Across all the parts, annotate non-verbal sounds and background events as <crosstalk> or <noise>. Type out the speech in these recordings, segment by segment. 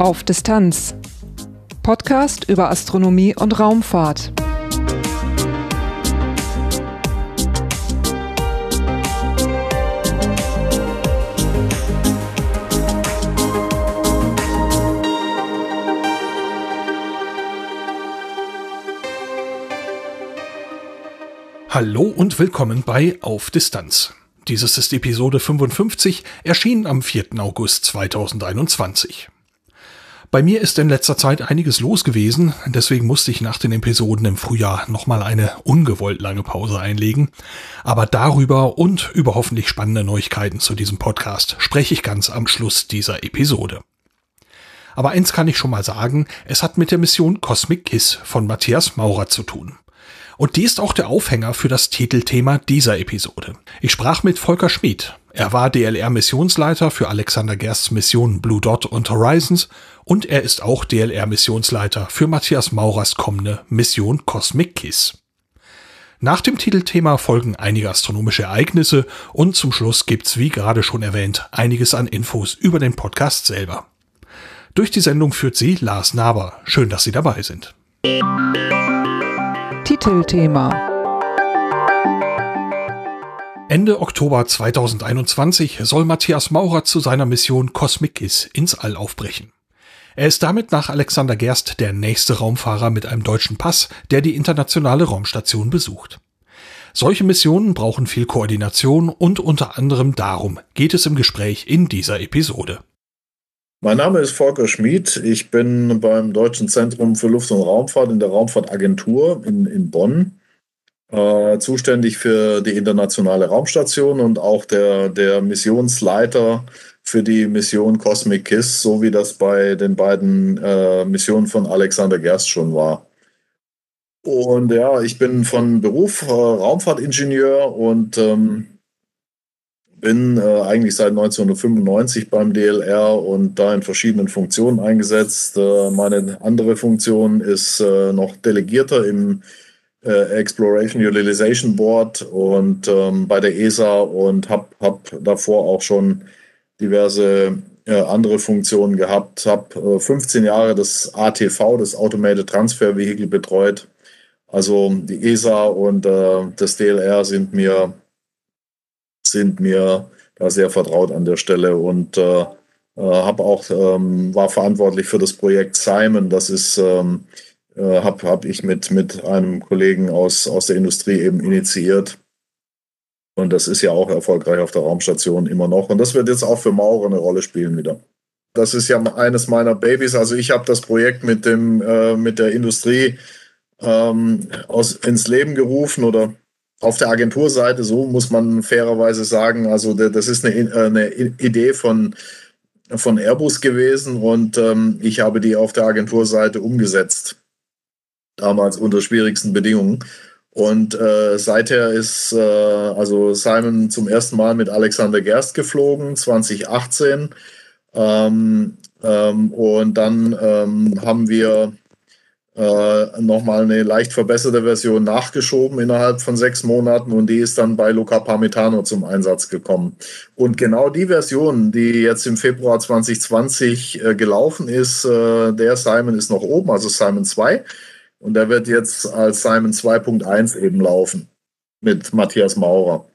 Auf Distanz. Podcast über Astronomie und Raumfahrt. Hallo und willkommen bei Auf Distanz. Dieses ist Episode 55, erschienen am 4. August 2021. Bei mir ist in letzter Zeit einiges los gewesen, deswegen musste ich nach den Episoden im Frühjahr nochmal eine ungewollt lange Pause einlegen. Aber darüber und über hoffentlich spannende Neuigkeiten zu diesem Podcast spreche ich ganz am Schluss dieser Episode. Aber eins kann ich schon mal sagen, es hat mit der Mission Cosmic Kiss von Matthias Maurer zu tun. Und die ist auch der Aufhänger für das Titelthema dieser Episode. Ich sprach mit Volker Schmid. Er war DLR-Missionsleiter für Alexander Gersts Missionen Blue Dot und Horizons und er ist auch DLR-Missionsleiter für Matthias Maurers kommende Mission Cosmic Kiss. Nach dem Titelthema folgen einige astronomische Ereignisse und zum Schluss gibt's, wie gerade schon erwähnt, einiges an Infos über den Podcast selber. Durch die Sendung führt sie Lars Naber. Schön, dass Sie dabei sind. Titelthema. Ende Oktober 2021 soll Matthias Maurer zu seiner Mission Cosmicis ins All aufbrechen. Er ist damit nach Alexander Gerst der nächste Raumfahrer mit einem deutschen Pass, der die internationale Raumstation besucht. Solche Missionen brauchen viel Koordination und unter anderem darum geht es im Gespräch in dieser Episode. Mein Name ist Volker Schmid. Ich bin beim Deutschen Zentrum für Luft- und Raumfahrt in der Raumfahrtagentur in, in Bonn äh, zuständig für die internationale Raumstation und auch der, der Missionsleiter für die Mission Cosmic Kiss, so wie das bei den beiden äh, Missionen von Alexander Gerst schon war. Und ja, ich bin von Beruf äh, Raumfahrtingenieur und ähm, bin äh, eigentlich seit 1995 beim DLR und da in verschiedenen Funktionen eingesetzt. Äh, meine andere Funktion ist äh, noch Delegierter im äh, Exploration Utilization Board und ähm, bei der ESA und habe hab davor auch schon diverse äh, andere Funktionen gehabt. Habe 15 Jahre das ATV, das Automated Transfer Vehicle, betreut. Also die ESA und äh, das DLR sind mir sind mir da sehr vertraut an der Stelle und äh, äh habe auch ähm, war verantwortlich für das Projekt Simon. Das ist ähm, äh, habe hab ich mit mit einem Kollegen aus aus der Industrie eben initiiert. Und das ist ja auch erfolgreich auf der Raumstation immer noch. Und das wird jetzt auch für Maurer eine Rolle spielen wieder. Das ist ja eines meiner Babys. Also ich habe das Projekt mit dem äh, mit der Industrie ähm, aus, ins Leben gerufen oder auf der Agenturseite, so muss man fairerweise sagen, also das ist eine, eine Idee von, von Airbus gewesen und ähm, ich habe die auf der Agenturseite umgesetzt. Damals unter schwierigsten Bedingungen. Und äh, seither ist äh, also Simon zum ersten Mal mit Alexander Gerst geflogen, 2018. Ähm, ähm, und dann ähm, haben wir äh, nochmal eine leicht verbesserte Version nachgeschoben innerhalb von sechs Monaten und die ist dann bei Luca Parmitano zum Einsatz gekommen. Und genau die Version, die jetzt im Februar 2020 äh, gelaufen ist, äh, der Simon ist noch oben, also Simon 2. Und der wird jetzt als Simon 2.1 eben laufen mit Matthias Maurer.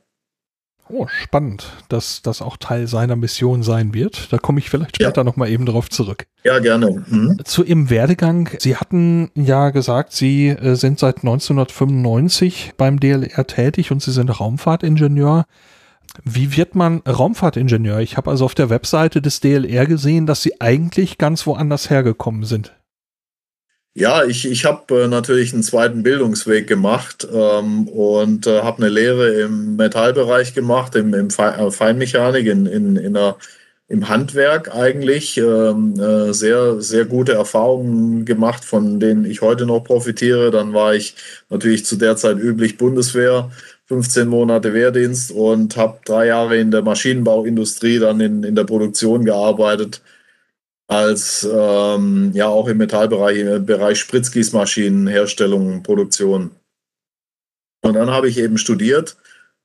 Oh, spannend, dass das auch Teil seiner Mission sein wird. Da komme ich vielleicht später ja. nochmal eben drauf zurück. Ja, gerne. Mhm. Zu Ihrem Werdegang. Sie hatten ja gesagt, Sie äh, sind seit 1995 beim DLR tätig und Sie sind Raumfahrtingenieur. Wie wird man Raumfahrtingenieur? Ich habe also auf der Webseite des DLR gesehen, dass Sie eigentlich ganz woanders hergekommen sind. Ja, ich, ich habe äh, natürlich einen zweiten Bildungsweg gemacht ähm, und äh, habe eine Lehre im Metallbereich gemacht, im, im äh, Feinmechanik, in, in, in einer, im Handwerk eigentlich. Ähm, äh, sehr, sehr gute Erfahrungen gemacht, von denen ich heute noch profitiere. Dann war ich natürlich zu der Zeit üblich Bundeswehr, 15 Monate Wehrdienst und habe drei Jahre in der Maschinenbauindustrie, dann in, in der Produktion gearbeitet als ähm, ja auch im Metallbereich, im Bereich Spritzgießmaschinen, Herstellung, Produktion. Und dann habe ich eben studiert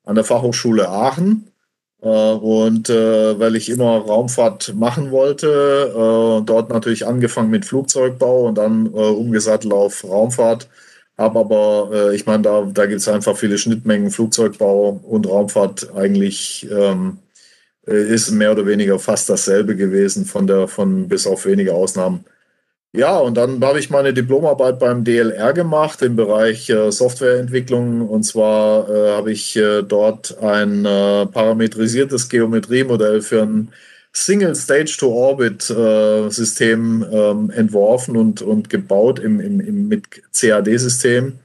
an der Fachhochschule Aachen Äh, und äh, weil ich immer Raumfahrt machen wollte, äh, dort natürlich angefangen mit Flugzeugbau und dann umgesattelt auf Raumfahrt. Habe aber, ich meine, da, da gibt es einfach viele Schnittmengen, Flugzeugbau und Raumfahrt eigentlich ähm, ist mehr oder weniger fast dasselbe gewesen, von der, von bis auf wenige Ausnahmen. Ja, und dann habe ich meine Diplomarbeit beim DLR gemacht im Bereich äh, Softwareentwicklung. Und zwar äh, habe ich äh, dort ein äh, parametrisiertes Geometriemodell für ein Single Stage to Orbit äh, System ähm, entworfen und, und gebaut im, im, im mit CAD-System.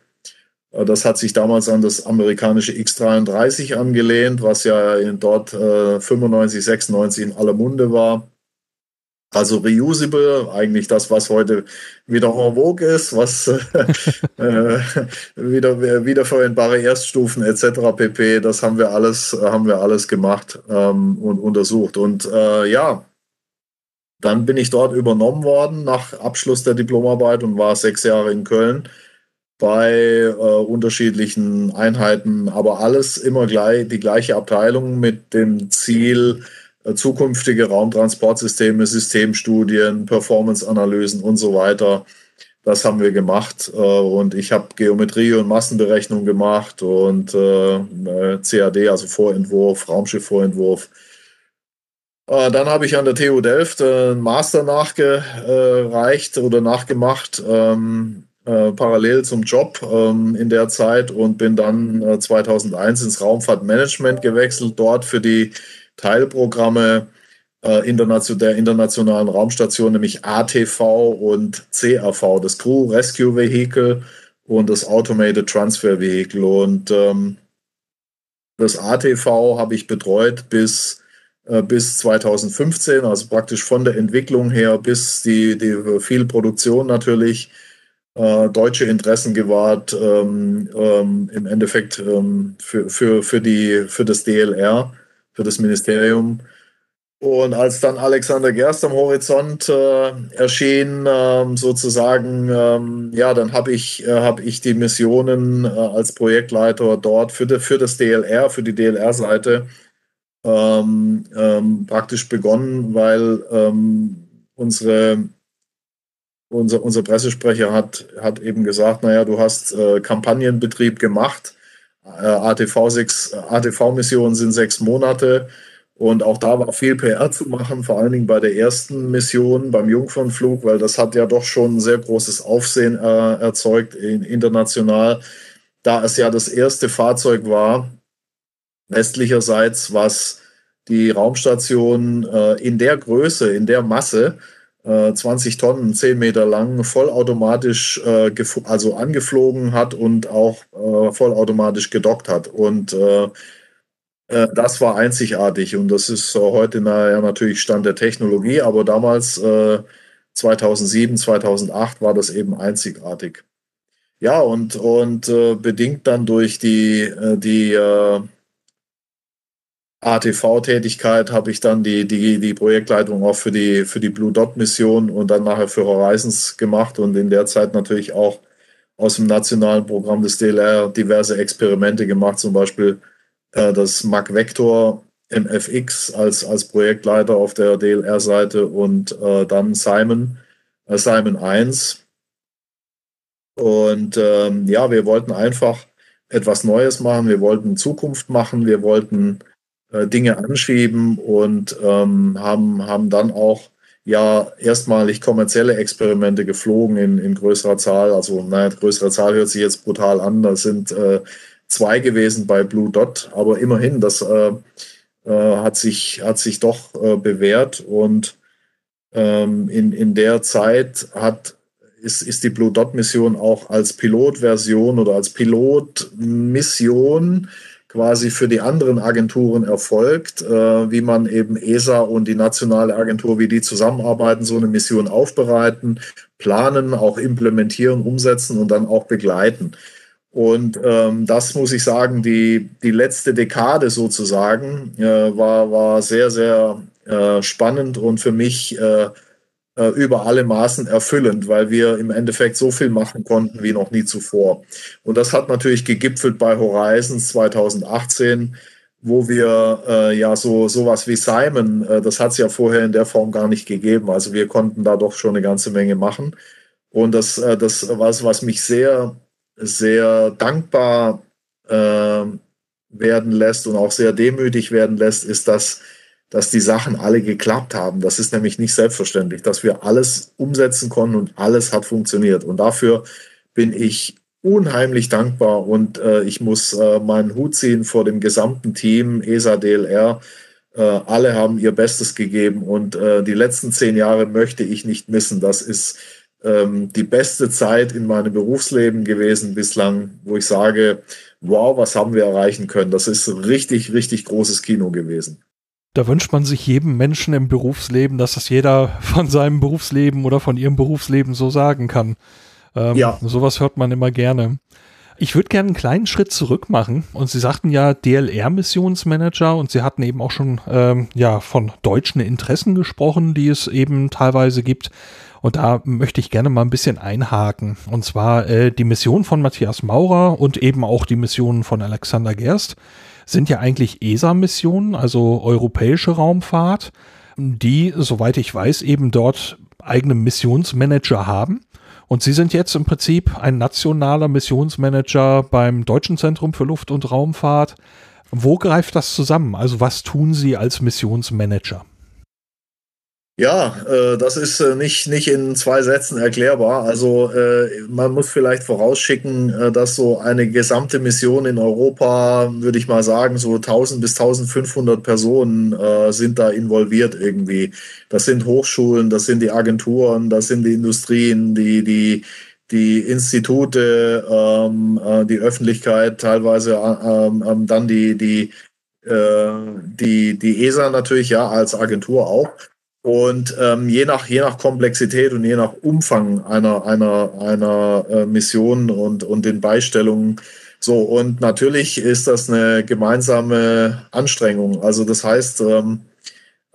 Äh, das hat sich damals an das amerikanische X33 angelehnt, was ja in dort 95, 96 in aller Munde war. Also reusable, eigentlich das, was heute wieder en vogue ist, was <laughs> äh, wieder wiederverwendbare Erststufen etc. pp. Das haben wir alles, haben wir alles gemacht ähm, und untersucht. Und äh, ja, dann bin ich dort übernommen worden nach Abschluss der Diplomarbeit und war sechs Jahre in Köln bei äh, unterschiedlichen Einheiten, aber alles immer gleich die gleiche Abteilung mit dem Ziel, äh, zukünftige Raumtransportsysteme, Systemstudien, Performance-Analysen und so weiter. Das haben wir gemacht äh, und ich habe Geometrie und Massenberechnung gemacht und äh, CAD, also Vorentwurf, Raumschiffvorentwurf. Dann habe ich an der TU Delft einen Master nachgereicht oder nachgemacht, ähm, parallel zum Job ähm, in der Zeit und bin dann 2001 ins Raumfahrtmanagement gewechselt, dort für die Teilprogramme äh, internation der internationalen Raumstation, nämlich ATV und CAV, das Crew Rescue Vehicle und das Automated Transfer Vehicle. Und ähm, das ATV habe ich betreut bis, äh, bis 2015, also praktisch von der Entwicklung her bis die, die viel Produktion natürlich. Äh, deutsche Interessen gewahrt, ähm, ähm, im Endeffekt ähm, für, für, für, die, für das DLR für das Ministerium. Und als dann Alexander Gerst am Horizont äh, erschien, ähm, sozusagen, ähm, ja, dann habe ich, äh, hab ich die Missionen äh, als Projektleiter dort für, de, für das DLR, für die DLR-Seite ähm, ähm, praktisch begonnen, weil ähm, unsere, unser, unser Pressesprecher hat, hat eben gesagt, naja, du hast äh, Kampagnenbetrieb gemacht ATV-6, ATV-Missionen sind sechs Monate. Und auch da war viel PR zu machen, vor allen Dingen bei der ersten Mission, beim Jungfernflug, weil das hat ja doch schon ein sehr großes Aufsehen äh, erzeugt international, da es ja das erste Fahrzeug war, westlicherseits, was die Raumstation äh, in der Größe, in der Masse 20 äh, Tonnen, 10 Meter lang, vollautomatisch äh, also angeflogen hat und auch äh, vollautomatisch gedockt hat. Und äh, äh das war einzigartig und das ist heute naja, natürlich Stand der Technologie, aber damals 2007, äh, 2008 war das eben einzigartig. Ja, und, und bedingt dann durch die, die ATV-Tätigkeit habe ich dann die, die, die Projektleitung auch für die, für die Blue Dot-Mission und dann nachher für Horizons gemacht und in der Zeit natürlich auch aus dem nationalen Programm des DLR diverse Experimente gemacht, zum Beispiel äh, das Mac Vector MFX als, als Projektleiter auf der DLR-Seite und äh, dann Simon, äh, Simon 1. Und ähm, ja, wir wollten einfach etwas Neues machen, wir wollten Zukunft machen, wir wollten äh, Dinge anschieben und ähm, haben, haben dann auch ja erstmalig kommerzielle Experimente geflogen in, in größerer Zahl. Also, naja, größere Zahl hört sich jetzt brutal an. Das sind äh, zwei gewesen bei Blue Dot, aber immerhin, das äh, äh, hat, sich, hat sich doch äh, bewährt und ähm, in, in der Zeit hat, ist, ist die Blue Dot Mission auch als Pilotversion oder als Pilotmission quasi für die anderen Agenturen erfolgt, äh, wie man eben ESA und die nationale Agentur, wie die zusammenarbeiten, so eine Mission aufbereiten, planen, auch implementieren, umsetzen und dann auch begleiten. Und ähm, das muss ich sagen, die, die letzte Dekade sozusagen äh, war, war sehr, sehr äh, spannend und für mich äh, über alle Maßen erfüllend, weil wir im Endeffekt so viel machen konnten wie noch nie zuvor. Und das hat natürlich gegipfelt bei Horizons 2018, wo wir äh, ja so sowas wie Simon, äh, das hat es ja vorher in der Form gar nicht gegeben. Also wir konnten da doch schon eine ganze Menge machen. Und das, äh, das was, was mich sehr, sehr dankbar äh, werden lässt und auch sehr demütig werden lässt, ist, dass, dass die Sachen alle geklappt haben. Das ist nämlich nicht selbstverständlich, dass wir alles umsetzen konnten und alles hat funktioniert. Und dafür bin ich unheimlich dankbar und äh, ich muss äh, meinen Hut ziehen vor dem gesamten Team ESA DLR. Äh, alle haben ihr Bestes gegeben und äh, die letzten zehn Jahre möchte ich nicht missen. Das ist ähm, die beste Zeit in meinem Berufsleben gewesen bislang, wo ich sage, wow, was haben wir erreichen können. Das ist richtig, richtig großes Kino gewesen. Da wünscht man sich jedem Menschen im Berufsleben, dass das jeder <laughs> von seinem Berufsleben oder von ihrem Berufsleben so sagen kann. Ähm, ja. Sowas hört man immer gerne. Ich würde gerne einen kleinen Schritt zurück machen. Und Sie sagten ja DLR-Missionsmanager und Sie hatten eben auch schon ähm, ja von deutschen Interessen gesprochen, die es eben teilweise gibt. Und da möchte ich gerne mal ein bisschen einhaken. Und zwar äh, die Mission von Matthias Maurer und eben auch die Missionen von Alexander Gerst sind ja eigentlich ESA-Missionen, also europäische Raumfahrt, die, soweit ich weiß, eben dort eigene Missionsmanager haben. Und Sie sind jetzt im Prinzip ein nationaler Missionsmanager beim Deutschen Zentrum für Luft- und Raumfahrt. Wo greift das zusammen? Also was tun Sie als Missionsmanager? Ja, äh, das ist äh, nicht, nicht in zwei Sätzen erklärbar. Also äh, man muss vielleicht vorausschicken, äh, dass so eine gesamte Mission in Europa, würde ich mal sagen, so 1000 bis 1500 Personen äh, sind da involviert irgendwie. Das sind Hochschulen, das sind die Agenturen, das sind die Industrien, die, die, die Institute, ähm, äh, die Öffentlichkeit, teilweise ähm, ähm, dann die, die, die, die ESA natürlich ja als Agentur auch. Und ähm, je, nach, je nach Komplexität und je nach Umfang einer, einer, einer äh, Mission und, und den Beistellungen so, und natürlich ist das eine gemeinsame Anstrengung. Also das heißt, ähm,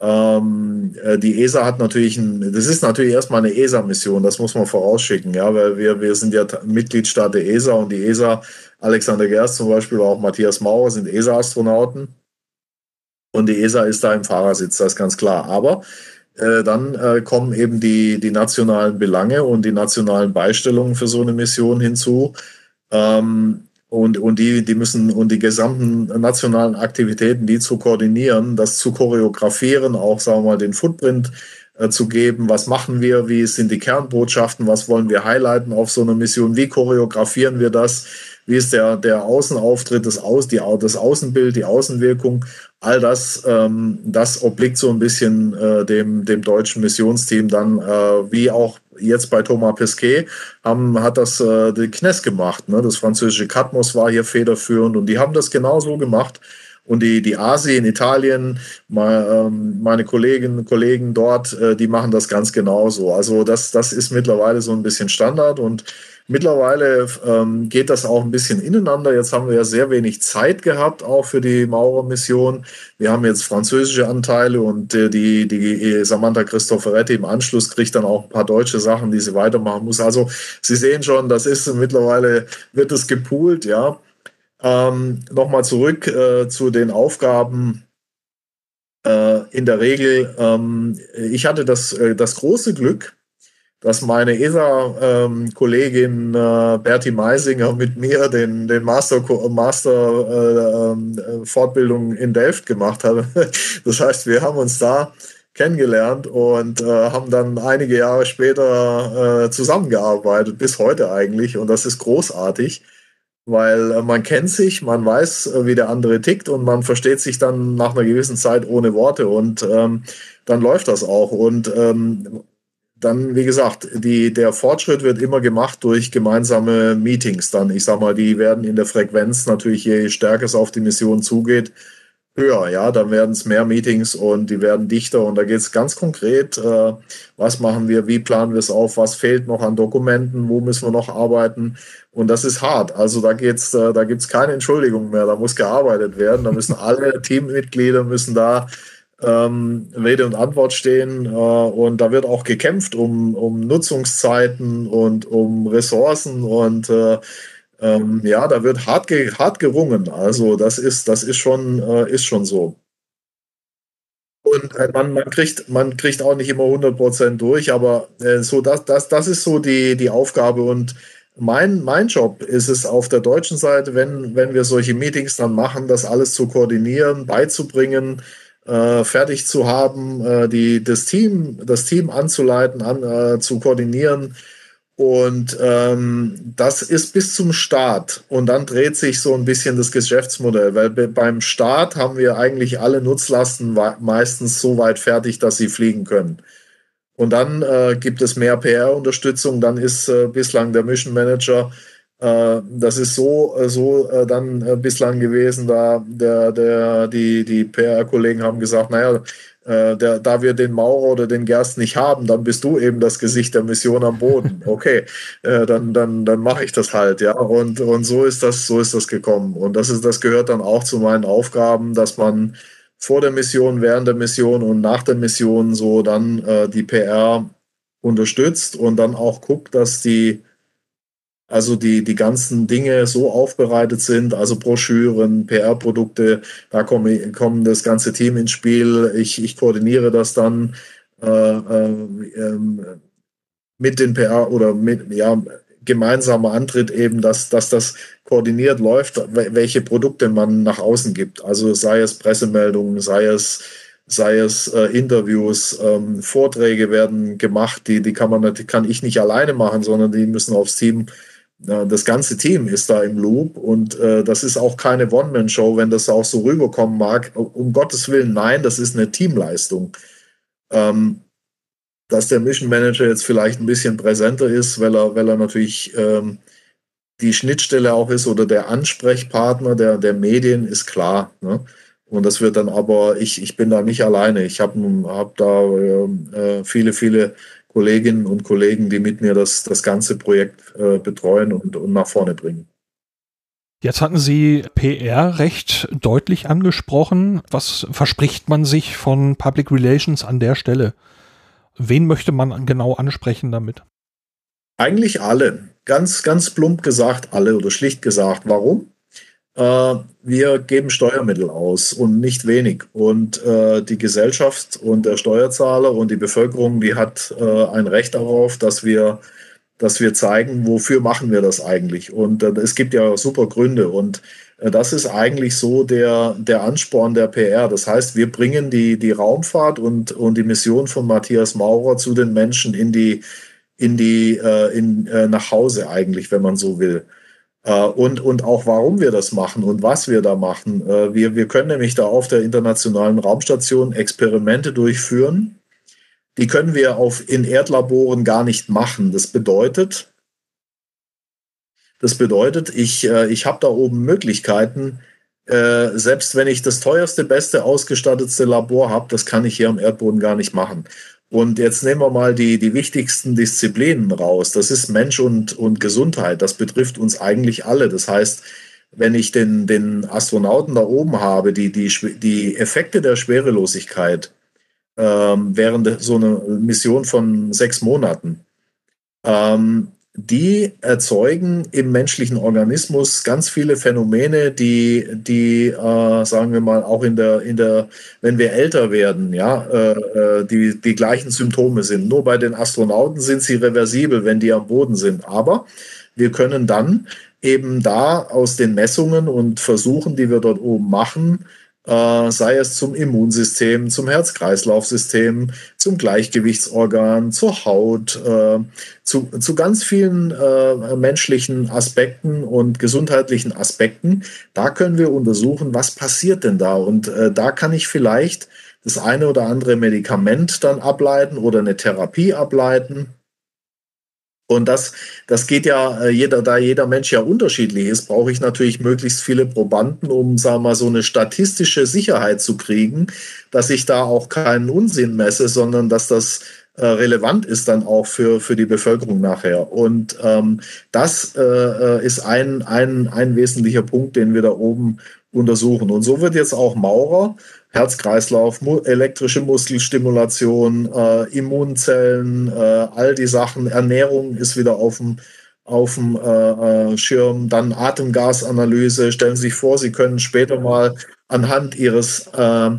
ähm, äh, die ESA hat natürlich, ein, das ist natürlich erstmal eine ESA-Mission, das muss man vorausschicken, ja, weil wir, wir sind ja Mitgliedstaat der ESA und die ESA, Alexander Gerst zum Beispiel, auch Matthias Mauer sind ESA-Astronauten. Und die ESA ist da im Fahrersitz, das ist ganz klar. Aber äh, dann äh, kommen eben die, die nationalen Belange und die nationalen Beistellungen für so eine Mission hinzu. Ähm, und, und die, die müssen und die gesamten nationalen Aktivitäten, die zu koordinieren, das zu choreografieren, auch sagen wir mal den Footprint äh, zu geben, was machen wir, wie sind die Kernbotschaften, was wollen wir highlighten auf so einer Mission, wie choreografieren wir das, wie ist der, der Außenauftritt, das, Aus, die, das Außenbild, die Außenwirkung all das, ähm, das obliegt so ein bisschen äh, dem, dem deutschen Missionsteam dann, äh, wie auch jetzt bei Thomas Pesquet, haben, hat das äh, die Knes gemacht. Ne? Das französische Katmos war hier federführend und die haben das genauso gemacht. Und die, die ASI in Italien, ähm, meine Kolleginnen und Kollegen dort, äh, die machen das ganz genauso. Also das, das ist mittlerweile so ein bisschen Standard und Mittlerweile ähm, geht das auch ein bisschen ineinander. Jetzt haben wir ja sehr wenig Zeit gehabt, auch für die Maurer-Mission. Wir haben jetzt französische Anteile und äh, die, die Samantha Cristoforetti im Anschluss kriegt dann auch ein paar deutsche Sachen, die sie weitermachen muss. Also Sie sehen schon, das ist mittlerweile, wird es gepoolt, ja. Ähm, Nochmal zurück äh, zu den Aufgaben äh, in der Regel. Ähm, ich hatte das, äh, das große Glück, dass meine ESA-Kollegin äh, Berti Meisinger mit mir den, den Master, Master äh, äh, Fortbildung in Delft gemacht hat. <laughs> Das heißt, wir haben uns da kennengelernt und äh, haben dann einige Jahre später äh, zusammengearbeitet, bis heute eigentlich. Und das ist großartig, weil äh, man kennt sich, man weiß, äh, wie der andere tickt und man versteht sich dann nach einer gewissen Zeit ohne Worte und ähm, dann läuft das auch. Und ähm, dann, wie gesagt, die, der Fortschritt wird immer gemacht durch gemeinsame Meetings. Dann, ich sag mal, die werden in der Frequenz natürlich, je stärker es auf die Mission zugeht, höher. Ja, dann werden es mehr Meetings und die werden dichter. Und da geht es ganz konkret, äh, was machen wir, wie planen wir es auf, was fehlt noch an Dokumenten, wo müssen wir noch arbeiten. Und das ist hart. Also da geht's, äh, da gibt's keine Entschuldigung mehr. Da muss gearbeitet werden. Da müssen alle Teammitglieder müssen da ähm, Rede und Antwort stehen. Äh, und da wird auch gekämpft um, um Nutzungszeiten und um Ressourcen. Und äh, ähm, ja, da wird hart, ge hart gerungen. Also das ist, das ist schon, äh, ist schon so. Und äh, man, man, kriegt, man kriegt auch nicht immer 100% durch, aber äh, so das, das, das ist so die, die Aufgabe. Und mein, mein Job ist es auf der deutschen Seite, wenn, wenn wir solche Meetings dann machen, das alles zu koordinieren, beizubringen, äh, fertig zu haben, äh, die, das, Team, das Team anzuleiten, an, äh, zu koordinieren und ähm, das ist bis zum Start. Und dann dreht sich so ein bisschen das Geschäftsmodell, weil beim Start haben wir eigentlich alle Nutzlasten meistens so weit fertig, dass sie fliegen können. Und dann äh, gibt es mehr PR-Unterstützung. Dann ist äh, bislang der Mission Manager, das ist so, äh, so äh, dann bislang gewesen, da der, der, die, die PR-Kollegen haben gesagt, naja, äh, der, da wir den Maurer oder den Gerst nicht haben, dann bist du eben das Gesicht der Mission am Boden. <laughs> Okay, äh, dann, dann, dann mache ich das halt, ja. Und, und so ist das, so ist das gekommen. Und das ist, das gehört dann auch zu meinen Aufgaben, dass man vor der Mission, während der Mission und nach der Mission so dann äh, die PR unterstützt und dann auch guckt, dass die also die, die ganzen Dinge so aufbereitet sind, also Broschüren, PR-Produkte, da kommen, kommen das ganze Team ins Spiel. Ich, ich koordiniere das dann äh, äh, ähm, mit den PR oder mit ja, gemeinsamer Antritt eben, dass, dass das koordiniert läuft, welche Produkte man nach außen gibt. Also sei es Pressemeldungen, sei es sei es äh, Interviews, ähm, Vorträge werden gemacht, die, die kann man die kann ich nicht alleine machen, sondern die müssen aufs Team das ganze Team ist da im Loop und äh, das ist auch keine One-Man-Show, wenn das auch so rüberkommen mag. Um Gottes Willen, nein, das ist eine Teamleistung. Ähm, dass der Mission Manager jetzt vielleicht ein bisschen präsenter ist, weil er, weil er natürlich ähm, die Schnittstelle auch ist oder der Ansprechpartner der, der Medien ist klar. Ne? Und das wird dann aber, ich, ich bin da nicht alleine. Ich habe hab da äh, viele, viele Kolleginnen und Kollegen, die mit mir das, das ganze Projekt äh, betreuen und, und nach vorne bringen. Jetzt hatten Sie PR recht deutlich angesprochen. Was verspricht man sich von Public Relations an der Stelle? Wen möchte man genau ansprechen damit? Eigentlich alle. Ganz, ganz plump gesagt alle oder schlicht gesagt. Warum? Äh, wir geben Steuermittel aus und nicht wenig. Und äh, die Gesellschaft und der Steuerzahler und die Bevölkerung, die hat äh, ein Recht darauf, dass wir, dass wir zeigen, wofür machen wir das eigentlich. Und äh, es gibt ja super Gründe. Und äh, das ist eigentlich so der, der Ansporn der PR. Das heißt, wir bringen die, die Raumfahrt und, und die Mission von Matthias Maurer zu den Menschen in die, in die, äh, in, nach Hause eigentlich, wenn man so will. Äh, und, und auch warum wir das machen und was wir da machen. Äh, wir, wir können nämlich da auf der Internationalen Raumstation Experimente durchführen. Die können wir auf, in Erdlaboren gar nicht machen. Das bedeutet, das bedeutet, ich, äh, ich habe da oben Möglichkeiten, selbst wenn ich das teuerste, beste ausgestattetste Labor habe, das kann ich hier am Erdboden gar nicht machen. Und jetzt nehmen wir mal die, die wichtigsten Disziplinen raus. Das ist Mensch und, und Gesundheit. Das betrifft uns eigentlich alle. Das heißt, wenn ich den, den Astronauten da oben habe, die, die, die Effekte der Schwerelosigkeit ähm, während so einer Mission von sechs Monaten, ähm, die erzeugen im menschlichen Organismus ganz viele Phänomene, die, die äh, sagen wir mal, auch in der, in der, wenn wir älter werden, ja, äh, äh, die, die gleichen Symptome sind. Nur bei den Astronauten sind sie reversibel, wenn die am Boden sind. Aber wir können dann eben da aus den Messungen und Versuchen, die wir dort oben machen, äh, sei es zum Immunsystem, zum Herz-Kreislauf-System, zum Gleichgewichtsorgan, zur Haut, äh, zu, zu ganz vielen äh, menschlichen Aspekten und gesundheitlichen Aspekten. Da können wir untersuchen, was passiert denn da? Und äh, da kann ich vielleicht das eine oder andere Medikament dann ableiten oder eine Therapie ableiten und das, das geht ja, äh, jeder, da jeder Mensch ja unterschiedlich ist, brauche ich natürlich möglichst viele Probanden, um, sagen wir mal, so eine statistische Sicherheit zu kriegen, dass ich da auch keinen Unsinn messe, sondern dass das äh, relevant ist dann auch für, für die Bevölkerung nachher. Und ähm, das äh, äh ist ein, ein, ein wesentlicher Punkt, den wir da oben untersuchen. Und so wird jetzt auch Maurer Herz-Kreislauf, elektrische Muskelstimulation, äh, Immunzellen, äh, all die Sachen. Ernährung ist wieder auf dem, auf dem äh, äh, Schirm, dann Atemgasanalyse. Stellen Sie sich vor, Sie können später mal anhand Ihres äh,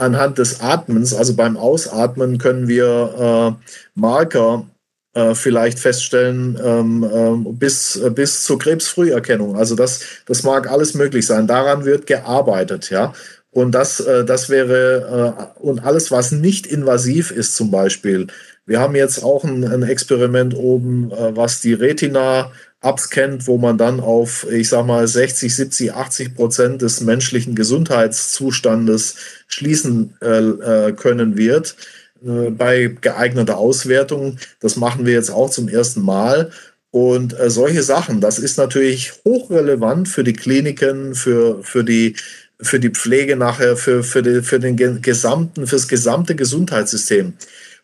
anhand des Atmens, also beim Ausatmen, können wir äh, Marker äh, vielleicht feststellen ähm, ähm, bis, bis zur Krebsfrüherkennung. Also das, das mag alles möglich sein. Daran wird gearbeitet, ja. Und das, äh, das wäre, äh, und alles, was nicht invasiv ist zum Beispiel. Wir haben jetzt auch ein, ein Experiment oben, äh, was die Retina abscannt, wo man dann auf, ich sag mal, 60, 70, 80 Prozent des menschlichen Gesundheitszustandes schließen äh, äh, können wird äh, bei geeigneter Auswertung. Das machen wir jetzt auch zum ersten Mal. Und äh, solche Sachen, das ist natürlich hochrelevant für die Kliniken, für, für die für die Pflege nachher, für, für, die, für den gesamten, fürs gesamte Gesundheitssystem.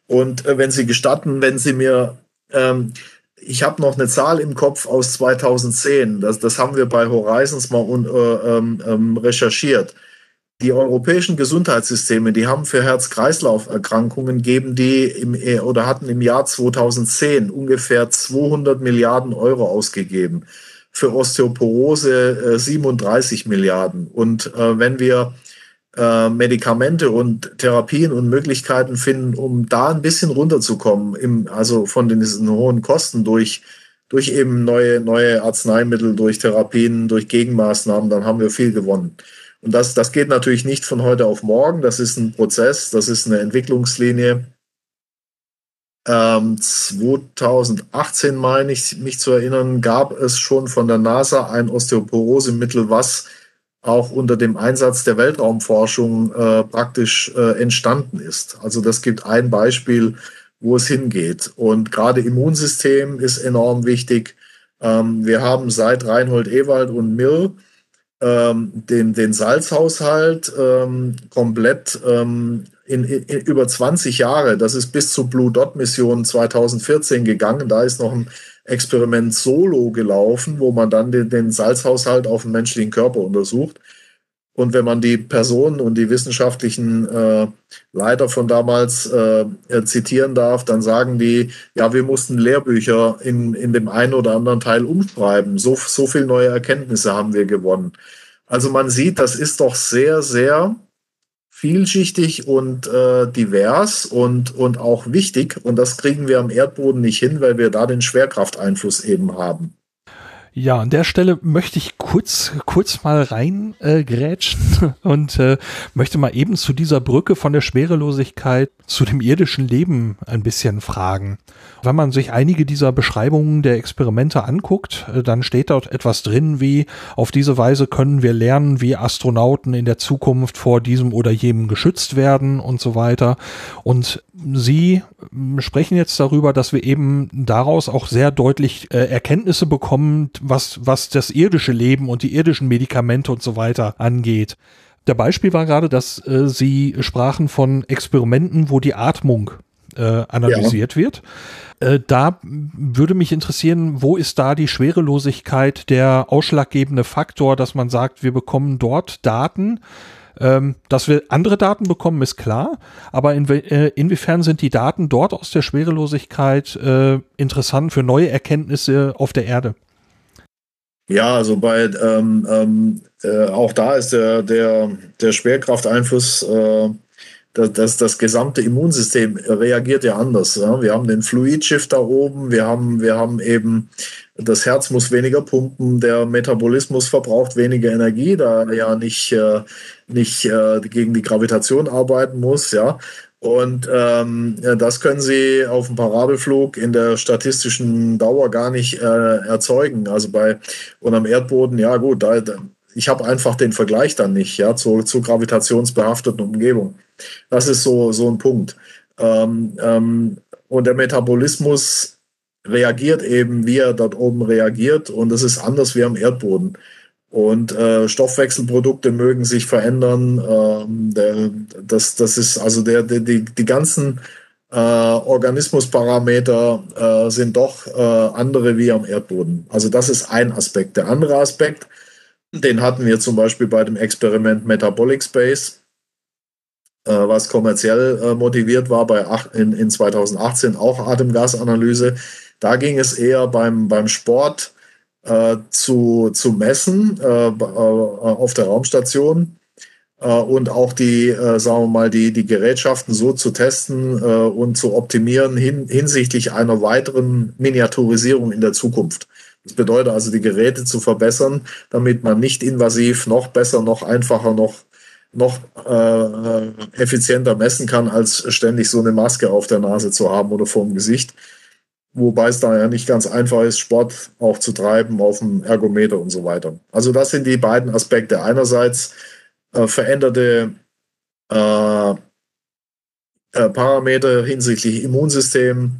Und äh, wenn Sie gestatten, wenn Sie mir, ähm, ich habe noch eine Zahl im Kopf aus 2010, das, das haben wir bei Horizons mal un, äh, ähm, ähm, recherchiert. Die europäischen Gesundheitssysteme, die haben für Herz-Kreislauf-Erkrankungen geben die im, äh, oder hatten im Jahr 2010 ungefähr 200 Milliarden Euro ausgegeben für Osteoporose äh, 37 Milliarden. Und äh, wenn wir äh, Medikamente und Therapien und Möglichkeiten finden, um da ein bisschen runterzukommen, im, also von diesen hohen Kosten durch, durch eben neue, neue Arzneimittel, durch Therapien, durch Gegenmaßnahmen, dann haben wir viel gewonnen. Und das, das geht natürlich nicht von heute auf morgen. Das ist ein Prozess, das ist eine Entwicklungslinie. Ähm, 2018 meine ich, mich zu erinnern, gab es schon von der NASA ein Osteoporosemittel, was auch unter dem Einsatz der Weltraumforschung äh, praktisch äh, entstanden ist. Also das gibt ein Beispiel, wo es hingeht. Und gerade Immunsystem ist enorm wichtig. Ähm, wir haben seit Reinhold Ewald und Mill ähm, den, den Salzhaushalt ähm, komplett ähm, in, in, in, über 20 Jahre. Das ist bis zur Blue Dot Mission 2014 gegangen. Da ist noch ein Experiment solo gelaufen, wo man dann den, den Salzhaushalt auf den menschlichen Körper untersucht. Und wenn man die Personen und die wissenschaftlichen äh, Leiter von damals äh, zitieren darf, dann sagen die, ja, wir mussten Lehrbücher in, in dem einen oder anderen Teil umschreiben. So, so viel neue Erkenntnisse haben wir gewonnen. Also man sieht, das ist doch sehr, sehr vielschichtig und äh, divers und, und auch wichtig. Und das kriegen wir am Erdboden nicht hin, weil wir da den Schwerkrafteinfluss eben haben. Ja, an der Stelle möchte ich kurz, kurz mal rein äh, <laughs> und äh, möchte mal eben zu dieser Brücke von der Schwerelosigkeit zu dem irdischen Leben ein bisschen fragen. Wenn man sich einige dieser Beschreibungen der Experimente anguckt, äh, dann steht dort etwas drin wie, auf diese Weise können wir lernen, wie Astronauten in der Zukunft vor diesem oder jenem geschützt werden und so weiter. Und Sie sprechen jetzt darüber, dass wir eben daraus auch sehr deutlich äh, Erkenntnisse bekommen, was, was das irdische Leben und die irdischen Medikamente und so weiter angeht. Der Beispiel war gerade, dass äh, Sie sprachen von Experimenten, wo die Atmung äh, analysiert ja. wird. Äh, da würde mich interessieren, wo ist da die Schwerelosigkeit der ausschlaggebende Faktor, dass man sagt, wir bekommen dort Daten, ähm, dass wir andere Daten bekommen, ist klar, aber in, äh, inwiefern sind die Daten dort aus der Schwerelosigkeit äh, interessant für neue Erkenntnisse auf der Erde? Ja, also bei ähm, ähm, äh, auch da ist der, der, der Schwerkrafteinfluss äh, das, das, das gesamte Immunsystem reagiert ja anders. Ja? Wir haben den Fluidshift da oben, wir haben, wir haben eben, das Herz muss weniger pumpen, der Metabolismus verbraucht weniger Energie, da er ja nicht, äh, nicht äh, gegen die Gravitation arbeiten muss, ja. Und ähm, das können Sie auf dem Parabelflug in der statistischen Dauer gar nicht äh, erzeugen. Also bei und am Erdboden, ja gut, da, ich habe einfach den Vergleich dann nicht, ja, zur, zur gravitationsbehafteten Umgebung. Das ist so, so ein Punkt. Ähm, ähm, und der Metabolismus reagiert eben, wie er dort oben reagiert. Und das ist anders wie am Erdboden. Und äh, Stoffwechselprodukte mögen sich verändern. Ähm, der, das, das ist also der, der, die, die ganzen äh, Organismusparameter äh, sind doch äh, andere wie am Erdboden. Also das ist ein Aspekt. Der andere Aspekt, den hatten wir zum Beispiel bei dem Experiment Metabolic Space. Äh, was kommerziell äh, motiviert war, bei in, in 2018 auch Atemgasanalyse. Da ging es eher beim, beim Sport äh, zu, zu messen äh, äh, auf der Raumstation äh, und auch die, sagen wir mal, die, die Gerätschaften so zu testen und zu optimieren hin, hinsichtlich einer weiteren Miniaturisierung in der Zukunft. Das bedeutet also, die Geräte zu verbessern, damit man nicht invasiv noch besser, noch einfacher, noch, noch äh, effizienter messen kann, als ständig so eine Maske auf der Nase zu haben oder vor dem Gesicht. Wobei es da ja nicht ganz einfach ist, Sport auch zu treiben auf dem Ergometer und so weiter. Also das sind die beiden Aspekte. Einerseits äh, veränderte äh, äh, Parameter hinsichtlich Immunsystem,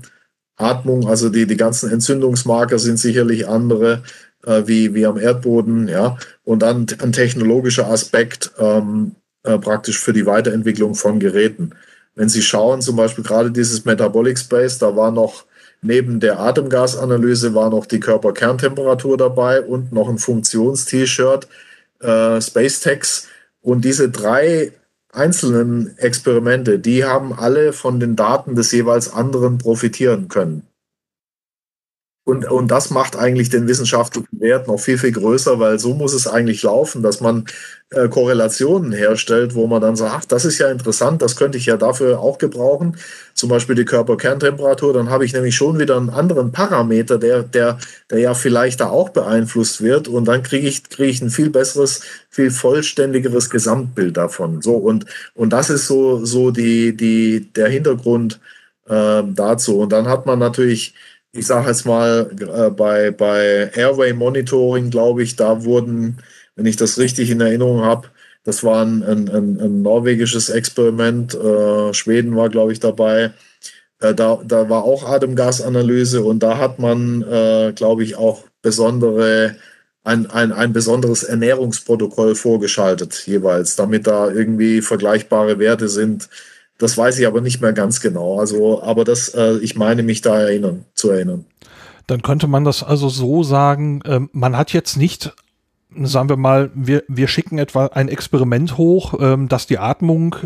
Atmung, also die, die ganzen Entzündungsmarker sind sicherlich andere äh, wie, wie am Erdboden, ja. Und dann ein technologischer Aspekt ähm, äh, praktisch für die Weiterentwicklung von Geräten. Wenn Sie schauen, zum Beispiel gerade dieses Metabolic Space, da war noch neben der Atemgasanalyse war noch die Körperkerntemperatur dabei und noch ein Funktions-T-Shirt, äh, SpaceTex. Und diese drei einzelnen Experimente, die haben alle von den Daten des jeweils anderen profitieren können. Und, und das macht eigentlich den wissenschaftlichen Wert noch viel, viel größer, weil so muss es eigentlich laufen, dass man äh, Korrelationen herstellt, wo man dann sagt, ach, das ist ja interessant, das könnte ich ja dafür auch gebrauchen. Zum Beispiel die Körperkerntemperatur, dann habe ich nämlich schon wieder einen anderen Parameter, der, der, der ja vielleicht da auch beeinflusst wird. Und dann kriege ich, kriege ich ein viel besseres, viel vollständigeres Gesamtbild davon. So, und, und das ist so, so die, die, der Hintergrund äh, dazu. Und dann hat man natürlich ich sage jetzt mal, äh, bei, bei Airway Monitoring, glaube ich, da wurden, wenn ich das richtig in Erinnerung habe, das war ein, ein, ein norwegisches Experiment, äh, Schweden war, glaube ich, dabei. Äh, da, da war auch Atemgasanalyse und da hat man, äh, glaube ich, auch besondere, ein, ein, ein besonderes Ernährungsprotokoll vorgeschaltet, jeweils, damit da irgendwie vergleichbare Werte sind das weiß ich aber nicht mehr ganz genau. Also, aber das, äh, ich meine mich da erinnern, zu erinnern. Dann könnte man das also so sagen, äh, man hat jetzt nicht, sagen wir mal, wir, wir schicken etwa ein Experiment hoch, äh, das die Atmung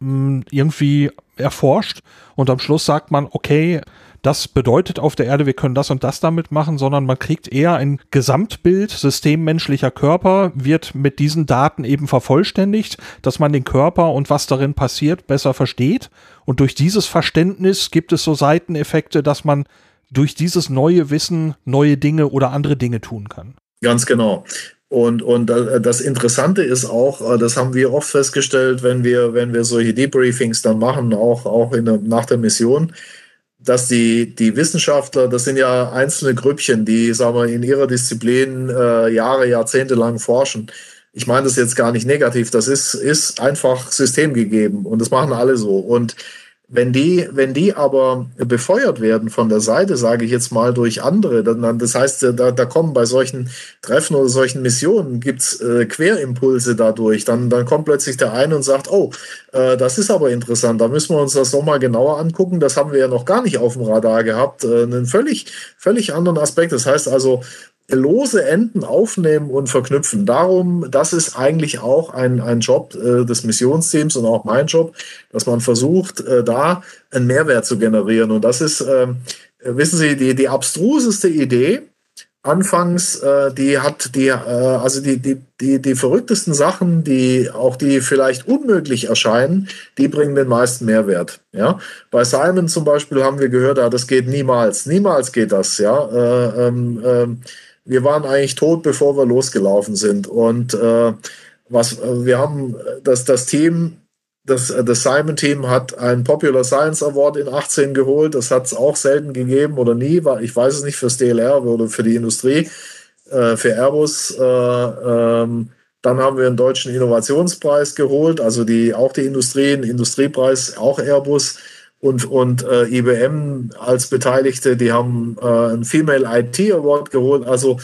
mh, irgendwie erforscht und am Schluss sagt man, okay, das bedeutet auf der Erde, wir können das und das damit machen, sondern man kriegt eher ein Gesamtbild, System menschlicher Körper wird mit diesen Daten eben vervollständigt, dass man den Körper und was darin passiert besser versteht. Und durch dieses Verständnis gibt es so Seiteneffekte, dass man durch dieses neue Wissen neue Dinge oder andere Dinge tun kann. Ganz genau. Und, und das Interessante ist auch, äh, das haben wir oft festgestellt, wenn wir, wenn wir solche Debriefings dann machen, auch, auch in der, nach der Mission, dass die, die Wissenschaftler, das sind ja einzelne Grüppchen, die, sagen wir, in ihrer Disziplin äh, Jahre, Jahrzehnte lang forschen. Ich meine das jetzt gar nicht negativ, das ist, ist einfach systemgegeben und das machen alle so. Und wenn die, wenn die aber befeuert werden von der Seite, sage ich jetzt mal, durch andere, dann, das heißt, da, da kommen bei solchen Treffen oder solchen Missionen gibt's äh, Querimpulse dadurch. Dann, dann kommt plötzlich der eine und sagt, oh, äh, das ist aber interessant, da müssen wir uns das nochmal genauer angucken. Das haben wir ja noch gar nicht auf dem Radar gehabt. Äh, einen völlig, völlig anderen Aspekt. Das heißt also, lose Enden aufnehmen und verknüpfen. Darum, das ist eigentlich auch ein, ein Job äh, des Missionsteams und auch mein Job, dass man versucht, äh, da einen Mehrwert zu generieren. Und das ist, äh, wissen Sie, die, die abstruseste Idee. Anfangs, äh, die hat die, äh, also die, die, die, die verrücktesten Sachen, die auch die vielleicht unmöglich erscheinen, die bringen den meisten Mehrwert. Ja, bei Simon zum Beispiel haben wir gehört, ja, das geht niemals, niemals geht das. Ja, äh, ähm, ähm, wir waren eigentlich tot, bevor wir losgelaufen sind. Und äh, was äh, wir haben, das, das Team, das, äh, das Simon-Team hat einen Popular Science Award in 18 geholt. Das hat es auch selten gegeben oder nie. Ich weiß es nicht fürs DLR oder für die Industrie, äh, für Airbus. Äh, ähm, dann haben wir einen deutschen Innovationspreis geholt, also die, auch die Industrie, einen Industriepreis, auch Airbus und, und äh, IBM als Beteiligte, die haben äh, einen Female IT Award geholt. Also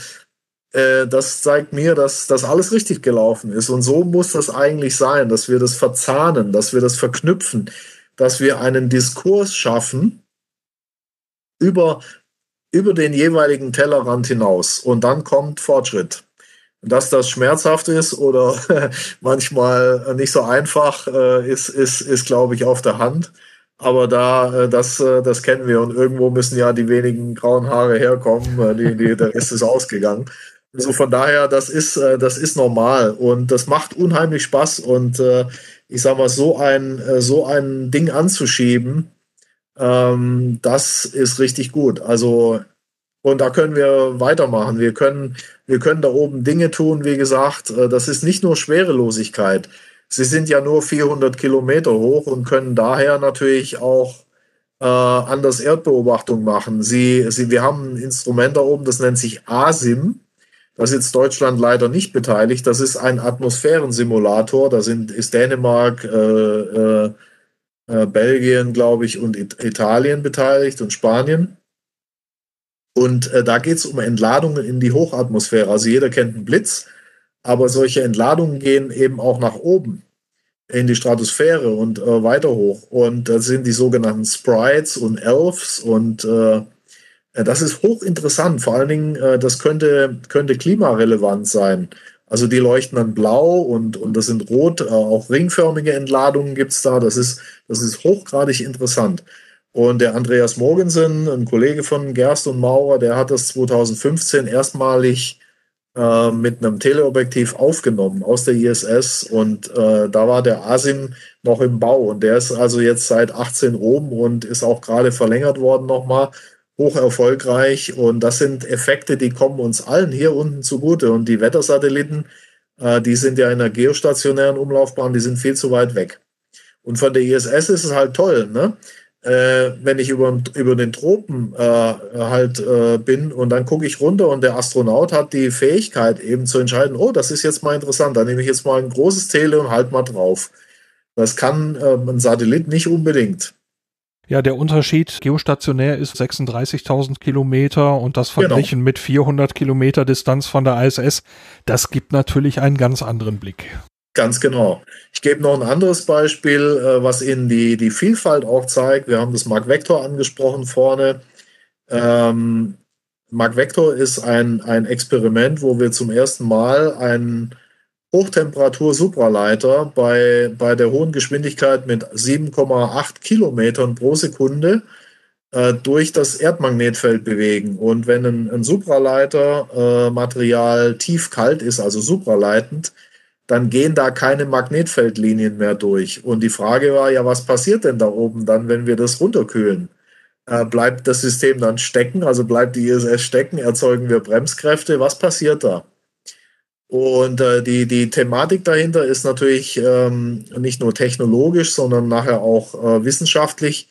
äh, das zeigt mir, dass das alles richtig gelaufen ist. Und so muss das eigentlich sein, dass wir das verzahnen, dass wir das verknüpfen, dass wir einen Diskurs schaffen über, über den jeweiligen Tellerrand hinaus. Und dann kommt Fortschritt. Dass das schmerzhaft ist oder <laughs> manchmal nicht so einfach, äh, ist, ist, ist glaube ich, auf der Hand. Aber da, äh, das, äh, das kennen wir und irgendwo müssen ja die wenigen grauen Haare herkommen. Die, die, der Rest ist ausgegangen. Also von daher, das ist, das ist normal und das macht unheimlich Spaß und ich sag mal, so ein, so ein Ding anzuschieben, ähm, das ist richtig gut. Also und da können wir weitermachen. Wir können, wir können da oben Dinge tun, wie gesagt. Äh, das ist nicht nur Schwerelosigkeit. Sie sind ja nur 400 Kilometer hoch und können daher natürlich auch äh, anders Erdbeobachtung machen. Sie, sie, wir haben ein Instrument da oben, das nennt sich ASIM. Da ist jetzt Deutschland leider nicht beteiligt. Das ist ein Atmosphärensimulator. Da sind, ist Dänemark, äh, äh, äh Belgien, glaube ich, und Italien beteiligt und Spanien. Und äh, da geht es um Entladungen in die Hochatmosphäre. Also jeder kennt einen Blitz, aber solche Entladungen gehen eben auch nach oben in die Stratosphäre und äh, weiter hoch. Und das sind die sogenannten Sprites und Elves und äh, das ist hochinteressant. Vor allen Dingen, äh, das könnte, könnte klimarelevant sein. Also die leuchten dann blau und, und das sind rot, äh, auch ringförmige Entladungen gibt's da. Das ist, das ist hochgradig interessant. Und der Andreas Morgensen, ein Kollege von Gerst und Maurer, der hat das 2015 erstmalig äh, mit einem Teleobjektiv aufgenommen aus der ISS. Und äh, da war der ASIM noch im Bau. Und der ist also jetzt seit 18 oben und ist auch gerade verlängert worden nochmal. Hoch erfolgreich. Und das sind Effekte, die kommen uns allen hier unten zugute. Und die Wettersatelliten, äh, die sind ja in der geostationären Umlaufbahn, die sind viel zu weit weg. Und von der ISS ist es halt toll, ne? Äh, wenn ich über, über den Tropen äh, halt äh, bin und dann gucke ich runter und der Astronaut hat die Fähigkeit eben zu entscheiden, oh, das ist jetzt mal interessant, da nehme ich jetzt mal ein großes Tele und halt mal drauf. Das kann äh, ein Satellit nicht unbedingt. Ja, der Unterschied geostationär ist 36.000 Kilometer und das genau. verglichen genau. mit 400 Kilometer Distanz von der ISS, das gibt natürlich einen ganz anderen Blick. Ganz genau. Ich gebe noch ein anderes Beispiel, äh, was Ihnen die, die Vielfalt auch zeigt. Wir haben das Mark Vector angesprochen vorne. Ähm, Mark Vector ist ein, ein Experiment, wo wir zum ersten Mal einen Hochtemperatur-Supraleiter bei, bei der hohen Geschwindigkeit mit 7,8 Kilometern pro Sekunde äh, durch das Erdmagnetfeld bewegen. Und wenn ein, ein Supraleiter-Material äh, tief kalt ist, also supraleitend, dann gehen da keine Magnetfeldlinien mehr durch. Und die Frage war ja, was passiert denn da oben dann, wenn wir das runterkühlen? Äh, bleibt das System dann stecken, also bleibt die ISS stecken, erzeugen wir Bremskräfte, was passiert da? Und äh, die, die Thematik dahinter ist natürlich ähm, nicht nur technologisch, sondern nachher auch äh, wissenschaftlich.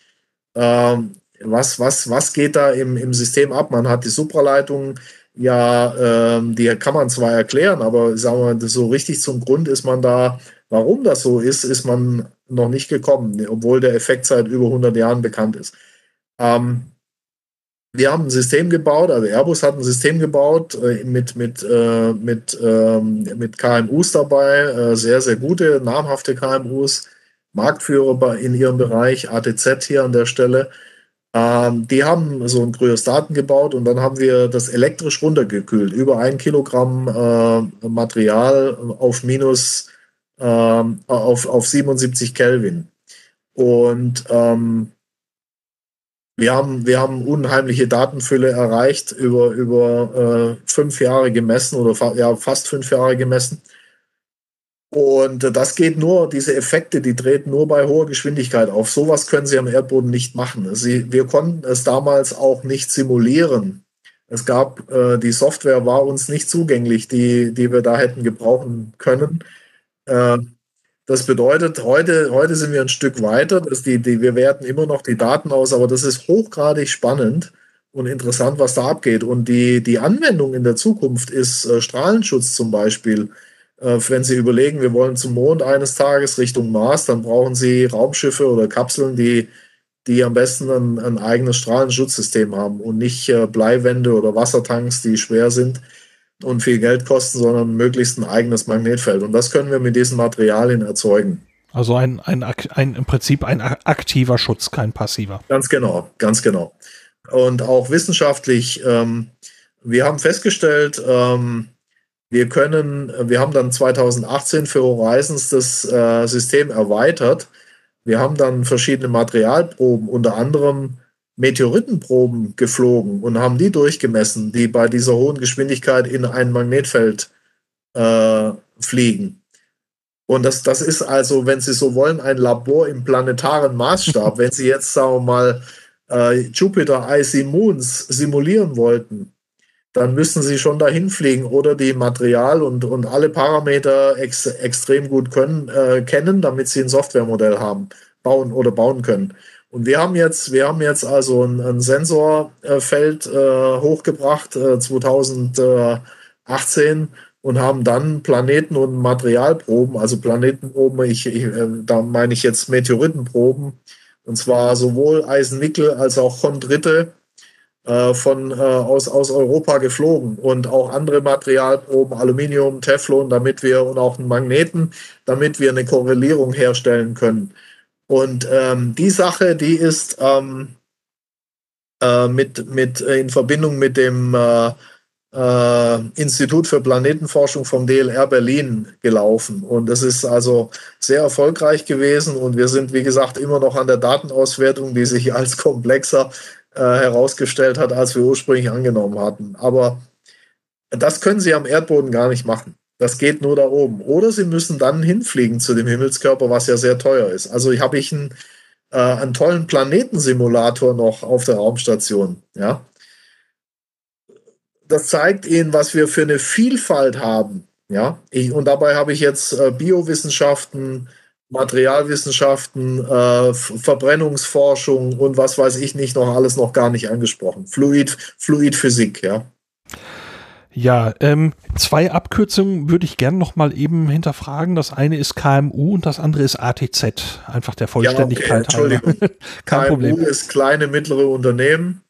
Ähm, was, was, was geht da im, im System ab? Man hat die Supraleitung ja, ähm, die kann man zwar erklären, aber sagen wir, mal, so richtig zum Grund ist man da, warum das so ist, ist man noch nicht gekommen, obwohl der Effekt seit über 100 Jahren bekannt ist. Ähm, wir haben ein System gebaut, also Airbus hat ein System gebaut äh, mit, mit, äh, mit, ähm, mit KMUs dabei, äh, sehr, sehr gute, namhafte KMUs, Marktführer in ihrem Bereich, ATZ hier an der Stelle. Ähm, die haben so ein Kryosstaten gebaut und dann haben wir das elektrisch runtergekühlt. Über ein Kilogramm äh, Material auf minus äh, auf, auf 77 Kelvin. Und ähm, wir haben, wir haben unheimliche Datenfülle erreicht, über, über äh, fünf Jahre gemessen oder fa ja, fast fünf Jahre gemessen. Und das geht nur, diese Effekte, die treten nur bei hoher Geschwindigkeit auf. Sowas können Sie am Erdboden nicht machen. Sie, wir konnten es damals auch nicht simulieren. Es gab, äh, die Software war uns nicht zugänglich, die, die wir da hätten gebrauchen können. Äh, das bedeutet, heute, heute sind wir ein Stück weiter. Die, die, wir werten immer noch die Daten aus, aber das ist hochgradig spannend und interessant, was da abgeht. Und die, die Anwendung in der Zukunft ist äh, Strahlenschutz zum Beispiel. Äh, wenn Sie überlegen, wir wollen zum Mond eines Tages Richtung Mars, dann brauchen Sie Raumschiffe oder Kapseln, die, die am besten ein, ein eigenes Strahlenschutzsystem haben und nicht äh, Bleiwände oder Wassertanks, die schwer sind und viel Geld kosten, sondern möglichst ein eigenes Magnetfeld. Und das können wir mit diesen Materialien erzeugen. Also ein, ein, ein im Prinzip ein aktiver Schutz, kein passiver. Ganz genau, ganz genau. Und auch wissenschaftlich, ähm, wir haben festgestellt, ähm, Wir können, wir haben dann 2018 für Horizons das äh, System erweitert. Wir haben dann verschiedene Materialproben, unter anderem Meteoritenproben geflogen und haben die durchgemessen, die bei dieser hohen Geschwindigkeit in ein Magnetfeld äh, fliegen. Und das, das ist also, wenn Sie so wollen, ein Labor im planetaren Maßstab. <laughs> wenn Sie jetzt, sagen wir mal, äh, Jupiter Icy Moons simulieren wollten, dann müssen Sie schon dahin fliegen oder die Material und, und alle Parameter ex, extrem gut können, äh, kennen, damit Sie ein Softwaremodell haben, bauen oder bauen können. Und wir haben jetzt, wir haben jetzt also ein, ein Sensorfeld äh, hochgebracht äh, 2018 und haben dann Planeten und Materialproben, also Planetenproben, ich, ich, äh, da meine ich jetzt Meteoritenproben, und zwar sowohl Eisen-Nickel als auch Chondrite äh, von, äh, aus, aus Europa geflogen und auch andere Materialproben, Aluminium, Teflon, damit wir und auch einen Magneten, damit wir eine Korrelierung herstellen können. Und ähm, die Sache, die ist ähm, äh, mit, mit, äh, in Verbindung mit dem äh, äh, Institut für Planetenforschung vom DLR Berlin gelaufen. Und das ist also sehr erfolgreich gewesen. Und wir sind, wie gesagt, immer noch an der Datenauswertung, die sich als komplexer äh, herausgestellt hat, als wir ursprünglich angenommen hatten. Aber das können Sie am Erdboden gar nicht machen. Das geht nur da oben. Oder Sie müssen dann hinfliegen zu dem Himmelskörper, was ja sehr teuer ist. Also habe ich einen, äh, einen tollen Planetensimulator noch auf der Raumstation. Ja, das zeigt Ihnen, was wir für eine Vielfalt haben. Ja, ich, und dabei habe ich jetzt äh, Biowissenschaften, Materialwissenschaften, äh, Verbrennungsforschung und was weiß ich nicht noch alles noch gar nicht angesprochen. Fluid, Fluidphysik, ja. Ja, ähm, zwei Abkürzungen würde ich gerne noch mal eben hinterfragen. Das eine ist KMU und das andere ist ATZ. Einfach der Vollständigkeit. Ja, okay, Entschuldigung. <laughs> Kein KMU Problem. ist kleine, mittlere Unternehmen.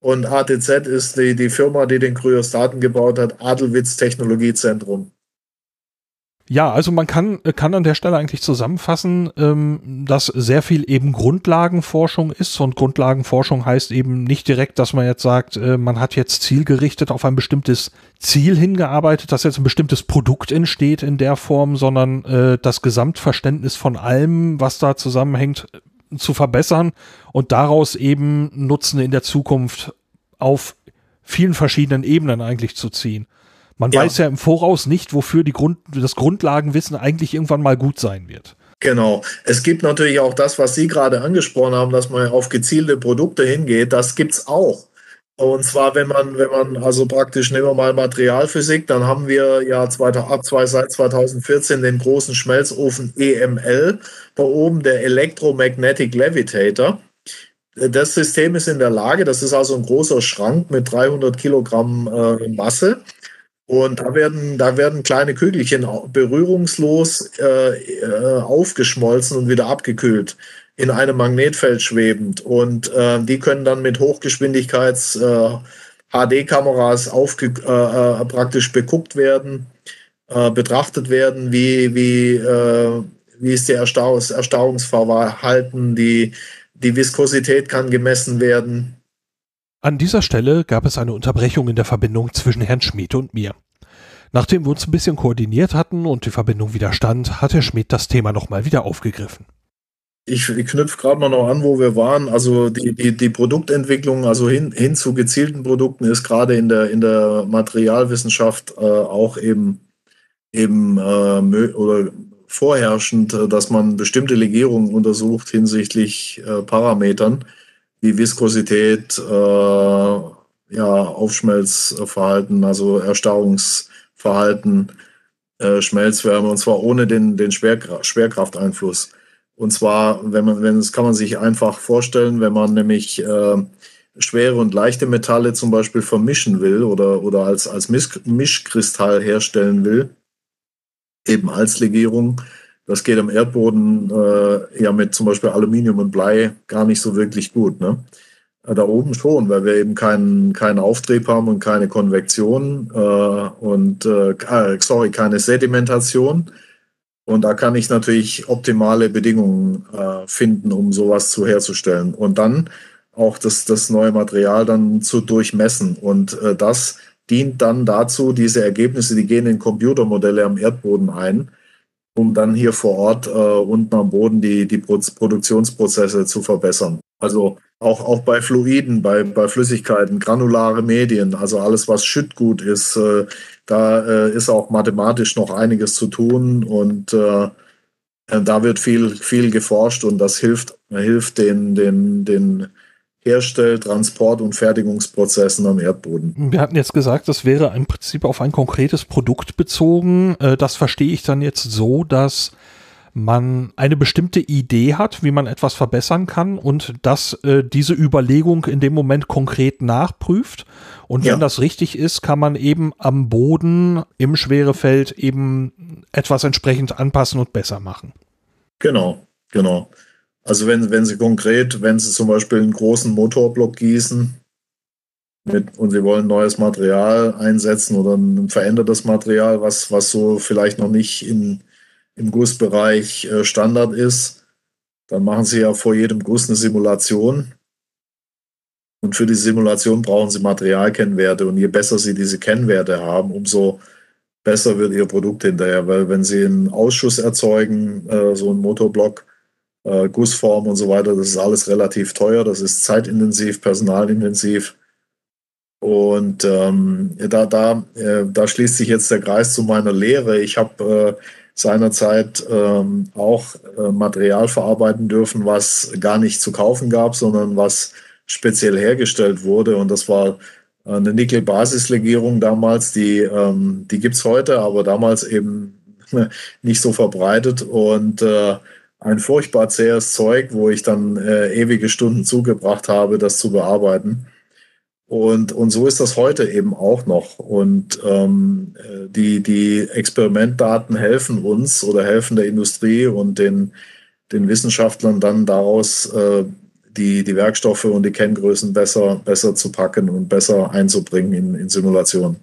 Und ATZ ist die, die Firma, die den Kryostaten gebaut hat, Adelwitz Technologiezentrum. Ja, also man kann, kann an der Stelle eigentlich zusammenfassen, ähm, dass sehr viel eben Grundlagenforschung ist und Grundlagenforschung heißt eben nicht direkt, dass man jetzt sagt, äh, man hat jetzt zielgerichtet auf ein bestimmtes Ziel hingearbeitet, dass jetzt ein bestimmtes Produkt entsteht in der Form, sondern äh, das Gesamtverständnis von allem, was da zusammenhängt, zu verbessern und daraus eben Nutzen in der Zukunft auf vielen verschiedenen Ebenen eigentlich zu ziehen. Man ja. weiß ja im Voraus nicht, wofür die Grund, das Grundlagenwissen eigentlich irgendwann mal gut sein wird. Genau. Es gibt natürlich auch das, was Sie gerade angesprochen haben, dass man auf gezielte Produkte hingeht. Das gibt's auch. Und zwar, wenn man, wenn man, also praktisch nehmen wir mal Materialphysik, dann haben wir ja ab seit 2014 den großen Schmelzofen EML, da oben der Electromagnetic Levitator. Das System ist in der Lage, das ist also ein großer Schrank mit 300 Kilogramm äh, Masse. Und da werden, da werden kleine Kügelchen berührungslos äh, äh, aufgeschmolzen und wieder abgekühlt in einem Magnetfeld schwebend. Und äh, die können dann mit Hochgeschwindigkeits äh, HD-Kameras aufge äh, äh, praktisch beguckt werden, äh, betrachtet werden, wie, wie, äh, wie ist der Erstar das Erstarrungsverhalten, die, die Viskosität kann gemessen werden. An dieser Stelle gab es eine Unterbrechung in der Verbindung zwischen Herrn Schmid und mir. Nachdem wir uns ein bisschen koordiniert hatten und die Verbindung wieder stand, hat Herr Schmid das Thema nochmal wieder aufgegriffen ich, ich knüpfe gerade mal noch an, wo wir waren. Also die, die, die Produktentwicklung, also hin, hin zu gezielten Produkten, ist gerade in der, in der Materialwissenschaft äh, auch eben, eben äh, oder vorherrschend, äh, dass man bestimmte Legierungen untersucht hinsichtlich äh, Parametern wie Viskosität, äh, ja, Aufschmelzverhalten, also Erstarrungsverhalten, äh, Schmelzwärme, und zwar ohne den, den Schwerkraft, Schwerkrafteinfluss. Und zwar, wenn man, wenn es kann man sich einfach vorstellen, wenn man nämlich äh, schwere und leichte Metalle zum Beispiel vermischen will oder, oder als, als Mischkristall herstellen will, eben als Legierung. Das geht am Erdboden äh, ja mit zum Beispiel Aluminium und Blei gar nicht so wirklich gut. Ne? Äh, da oben schon, weil wir eben keinen, keinen Auftrieb haben und keine Konvektion äh, und äh, äh sorry, keine Sedimentation. Und da kann ich natürlich optimale Bedingungen äh, finden, um sowas zu herzustellen. Und dann auch das, das neue Material dann zu durchmessen und äh, das dient dann dazu, diese Ergebnisse, die gehen in Computermodelle am Erdboden ein, um dann hier vor Ort äh, unten am Boden die, die Produktionsprozesse zu verbessern. Also auch, auch bei Fluiden, bei, bei Flüssigkeiten, granulare Medien, also alles, was Schüttgut ist, äh, da äh, ist auch mathematisch noch einiges zu tun und äh, da wird viel, viel geforscht und das hilft, hilft den, den, den Herstell-, Transport- und Fertigungsprozessen am Erdboden. Wir hatten jetzt gesagt, das wäre im Prinzip auf ein konkretes Produkt bezogen. Äh, das verstehe ich dann jetzt so, dass man eine bestimmte Idee hat, wie man etwas verbessern kann und dass äh, diese Überlegung in dem Moment konkret nachprüft. Und wenn ja. das richtig ist, kann man eben am Boden im Schwerefeld eben etwas entsprechend anpassen und besser machen. Genau, genau. Also wenn, wenn Sie konkret, wenn Sie zum Beispiel einen großen Motorblock gießen mit, und Sie wollen neues Material einsetzen oder ein verändertes Material, was, was so vielleicht noch nicht in, im Gussbereich äh, Standard ist, dann machen Sie ja vor jedem Guss eine Simulation. Und für die Simulation brauchen Sie Materialkennwerte. Und je besser Sie diese Kennwerte haben, umso besser wird Ihr Produkt hinterher. Weil wenn Sie einen Ausschuss erzeugen, äh, so einen Motorblock, äh, Gussform und so weiter, das ist alles relativ teuer, das ist zeitintensiv, personalintensiv. Und ähm, da, da, äh, da schließt sich jetzt der Kreis zu meiner Lehre. Ich habe äh, seinerzeit ähm, auch äh, Material verarbeiten dürfen, was gar nicht zu kaufen gab, sondern was speziell hergestellt wurde. Und das war eine Nickel-Basislegierung damals, die, ähm, die gibt es heute, aber damals eben <laughs> nicht so verbreitet. Und äh, ein furchtbar zähes Zeug, wo ich dann äh, ewige Stunden zugebracht habe, das zu bearbeiten. Und, und so ist das heute eben auch noch. Und ähm, äh, die, die Experimentdaten helfen uns oder helfen der Industrie und den, den Wissenschaftlern dann daraus äh, die, die Werkstoffe und die Kenngrößen besser, besser zu packen und besser einzubringen in, in Simulationen.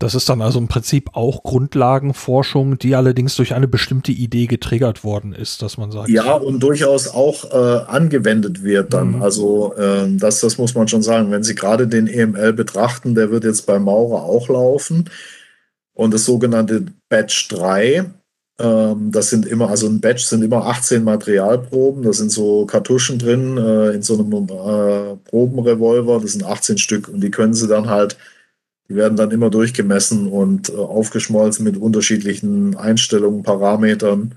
Das ist dann also im Prinzip auch Grundlagenforschung, die allerdings durch eine bestimmte Idee getriggert worden ist, dass man sagt. Ja, und durchaus auch äh, angewendet wird dann. Mhm. Also äh, das, das muss man schon sagen. Wenn Sie gerade den EML betrachten, der wird jetzt bei Maurer auch laufen. Und das sogenannte Batch 3, ähm, das sind immer, also ein Batch sind immer 18 Materialproben, da sind so Kartuschen drin äh, in so einem äh, Probenrevolver, das sind 18 Stück und die können Sie dann halt die werden dann immer durchgemessen und äh, aufgeschmolzen mit unterschiedlichen Einstellungen, Parametern.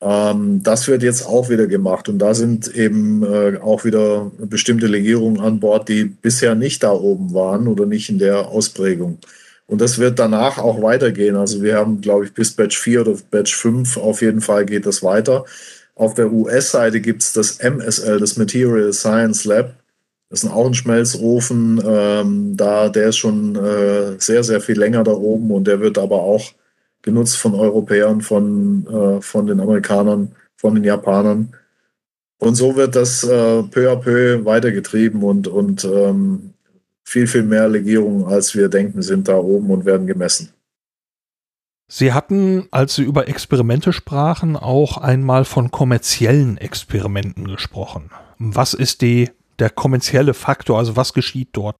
Ähm, das wird jetzt auch wieder gemacht und da sind eben äh, auch wieder bestimmte Legierungen an Bord, die bisher nicht da oben waren oder nicht in der Ausprägung. Und das wird danach auch weitergehen. Also wir haben, glaube ich, bis Batch 4 oder Batch 5 auf jeden Fall geht das weiter. Auf der US-Seite gibt es das MSL, das Material Science Lab. Das ist auch ein Schmelzofen, ähm, da, der ist schon äh, sehr, sehr viel länger da oben und der wird aber auch genutzt von Europäern, von, äh, von den Amerikanern, von den Japanern. Und so wird das äh, peu à peu weitergetrieben und, und ähm, viel, viel mehr Legierungen, als wir denken, sind da oben und werden gemessen. Sie hatten, als Sie über Experimente sprachen, auch einmal von kommerziellen Experimenten gesprochen. Was ist die der kommerzielle Faktor? Also was geschieht dort?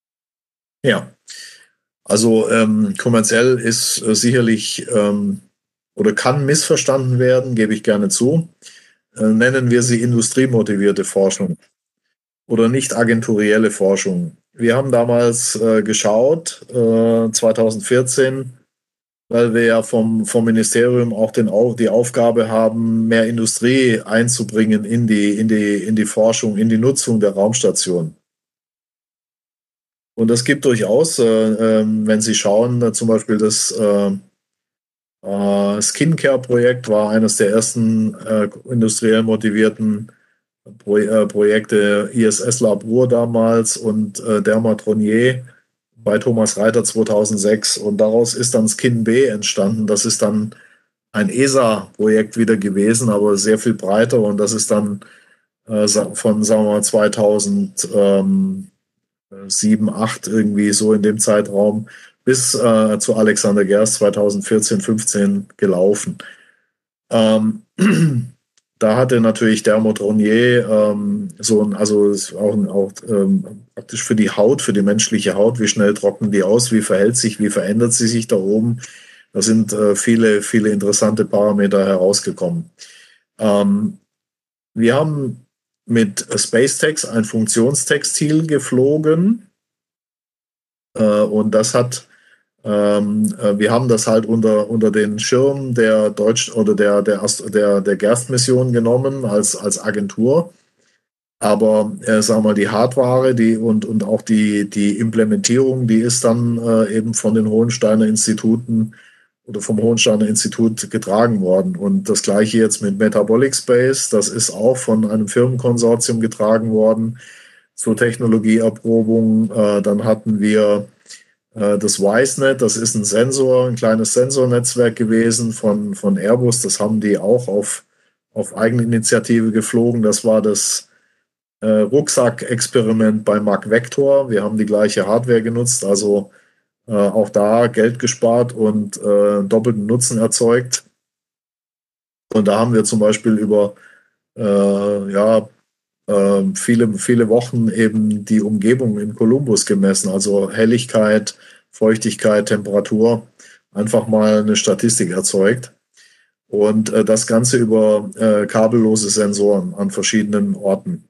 Ja, also ähm, kommerziell ist äh, sicherlich ähm, oder kann missverstanden werden, gebe ich gerne zu. Äh, nennen wir sie industriemotivierte Forschung oder nicht agenturielle Forschung. Wir haben damals äh, geschaut, 2014, äh, weil wir ja vom, vom Ministerium auch den, die Aufgabe haben, mehr Industrie einzubringen in die, in, die, in die Forschung, in die Nutzung der Raumstation. Und das gibt durchaus, äh, äh, wenn Sie schauen, äh, zum Beispiel das äh, äh, Skincare-Projekt war eines der ersten industriell motivierten Pro Projekte ISS Labor damals und Dermatronier bei Thomas Reiter 2006 und daraus ist dann Skin B entstanden. Das ist dann ein ESA-Projekt wieder gewesen, aber sehr viel breiter und das ist dann äh, von, sagen wir mal, 2007, 8 irgendwie so in dem Zeitraum bis äh, zu Alexander Gerst 2014, 15 gelaufen. Ähm, <clears throat> da hatte natürlich Dermotronier ähm, so ein, also ist auch, auch ähm, praktisch für die Haut, für die menschliche Haut, wie schnell trocknen die aus, wie verhält sich, wie verändert sie sich da oben. Da sind äh, viele, viele interessante Parameter herausgekommen. Ähm, wir haben mit SpaceTex ein Funktionstextil geflogen äh, und das hat ähm, äh, wir haben das halt unter, unter den Schirm der Deutsch oder der, der, der, der Gerst-Mission genommen als, als Agentur. Aber äh, sagen wir mal, die Hardware die, und, und auch die, die Implementierung, die ist dann äh, eben von den Hohensteiner Instituten oder vom Hohensteiner Institut getragen worden. Und das gleiche jetzt mit Metabolic Space, das ist auch von einem Firmenkonsortium getragen worden zur Technologieerprobung. Äh, dann hatten wir das WiseNet, das ist ein Sensor, ein kleines Sensornetzwerk gewesen von, von Airbus. Das haben die auch auf, auf eigene Initiative geflogen. Das war das äh, Rucksack-Experiment bei Mac Vector. Wir haben die gleiche Hardware genutzt, also äh, auch da Geld gespart und äh, doppelten Nutzen erzeugt. Und da haben wir zum Beispiel über äh, ja, viele, viele Wochen eben die Umgebung in Kolumbus gemessen, also Helligkeit, Feuchtigkeit, Temperatur, einfach mal eine Statistik erzeugt. Und äh, das Ganze über äh, kabellose Sensoren an verschiedenen Orten.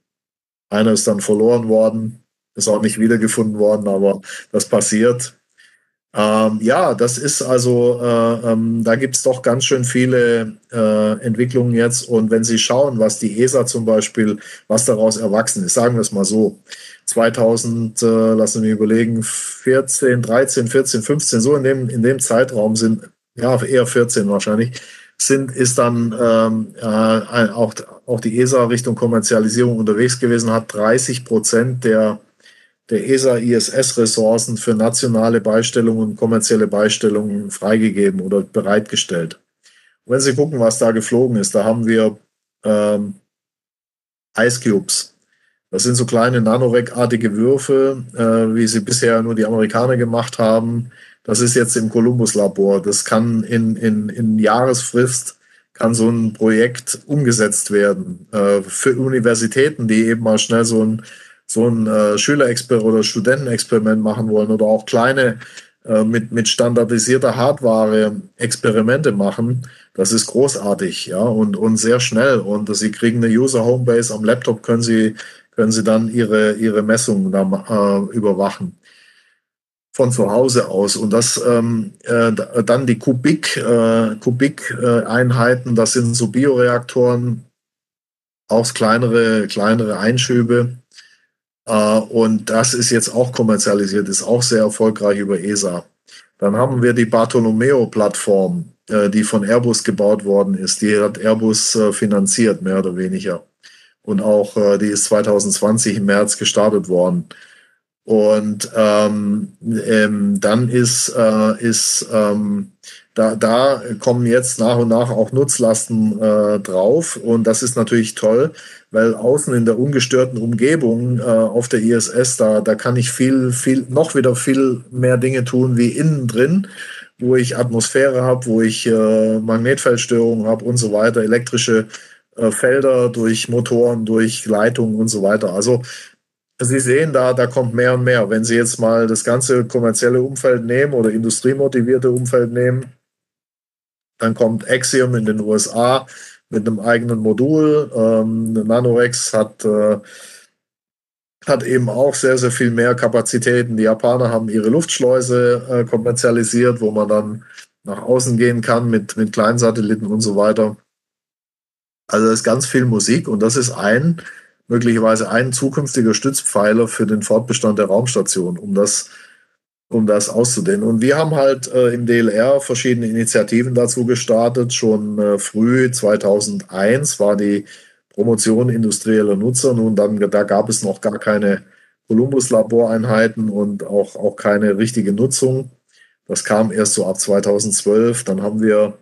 Einer ist dann verloren worden, ist auch nicht wiedergefunden worden, aber das passiert. Ähm, ja, das ist also, äh, ähm, da gibt es doch ganz schön viele äh, Entwicklungen jetzt. Und wenn Sie schauen, was die ESA zum Beispiel, was daraus erwachsen ist, sagen wir es mal so, 2000, äh, lassen Sie mich überlegen, 14, 13, 14, 15, so in dem, in dem Zeitraum sind, ja, eher 14 wahrscheinlich, sind, ist dann ähm, äh, auch, auch die ESA Richtung Kommerzialisierung unterwegs gewesen, hat 30 Prozent der der ESA-ISS-Ressourcen für nationale Beistellungen und kommerzielle Beistellungen freigegeben oder bereitgestellt. Und wenn Sie gucken, was da geflogen ist, da haben wir ähm, Ice Cubes. Das sind so kleine Nanorek-artige Würfel, äh, wie sie bisher nur die Amerikaner gemacht haben. Das ist jetzt im Columbus-Labor. Das kann in, in, in Jahresfrist kann so ein Projekt umgesetzt werden. Äh, für Universitäten, die eben mal schnell so ein so ein äh, Schülerexperiment oder Studentenexperiment machen wollen oder auch kleine äh, mit, mit standardisierter Hardware Experimente machen, das ist großartig, ja, und, und sehr schnell. Und sie kriegen eine User Homebase am Laptop, können sie, können sie dann ihre, ihre Messungen da, äh, überwachen von zu Hause aus. Und das ähm, äh, dann die Kubik, äh, Kubik-Einheiten, das sind so Bioreaktoren, auch kleinere, kleinere Einschübe. Äh, und das ist jetzt auch kommerzialisiert, ist auch sehr erfolgreich über ESA. Dann haben wir die Bartolomeo-Plattform, äh, die von Airbus gebaut worden ist. Die hat Airbus äh, finanziert, mehr oder weniger. Und auch die ist 2020 im März gestartet worden. Und ähm, ähm, dann ist, äh, ist ähm, da, da kommen jetzt nach und nach auch Nutzlasten äh, drauf. Und das ist natürlich toll, weil außen in der ungestörten Umgebung äh, auf der ISS, da, da kann ich viel, viel, noch wieder viel mehr Dinge tun wie innen drin, wo ich Atmosphäre habe, wo ich äh, Magnetfeldstörungen habe und so weiter, elektrische äh, Felder durch Motoren, durch Leitungen und so weiter. Also Sie sehen da, da kommt mehr und mehr. Wenn Sie jetzt mal das ganze kommerzielle Umfeld nehmen oder industriemotivierte Umfeld nehmen, dann kommt Axiom in den USA mit einem eigenen Modul. Ähm, Nanorex hat, äh, hat eben auch sehr, sehr viel mehr Kapazitäten. Die Japaner haben ihre Luftschleuse äh, kommerzialisiert, wo man dann nach außen gehen kann mit, mit Kleinsatelliten und so weiter. Also das ist ganz viel Musik und das ist ein möglicherweise ein zukünftiger Stützpfeiler für den Fortbestand der Raumstation, um das, um das auszudehnen. Und wir haben halt äh, im DLR verschiedene Initiativen dazu gestartet. Schon äh, früh 2001 war die Promotion industrieller Nutzer. Nun, dann, da gab es noch gar keine Columbus-Laboreinheiten und auch, auch keine richtige Nutzung. Das kam erst so ab 2012. Dann haben wir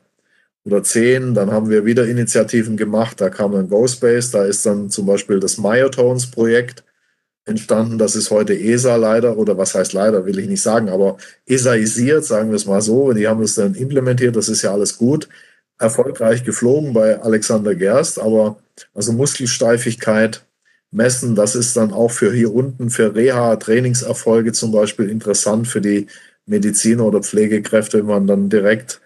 oder zehn. Dann haben wir wieder Initiativen gemacht. Da kam dann GoSpace. Da ist dann zum Beispiel das Myotones-Projekt entstanden. Das ist heute ESA leider, oder was heißt leider, will ich nicht sagen, aber ESAisiert, sagen wir es mal so. Die haben das dann implementiert. Das ist ja alles gut. erfolgreich geflogen bei Alexander Gerst, aber also Muskelsteifigkeit messen, das ist dann auch für hier unten, für Reha-Trainingserfolge zum Beispiel interessant für die Mediziner oder Pflegekräfte, wenn man dann direkt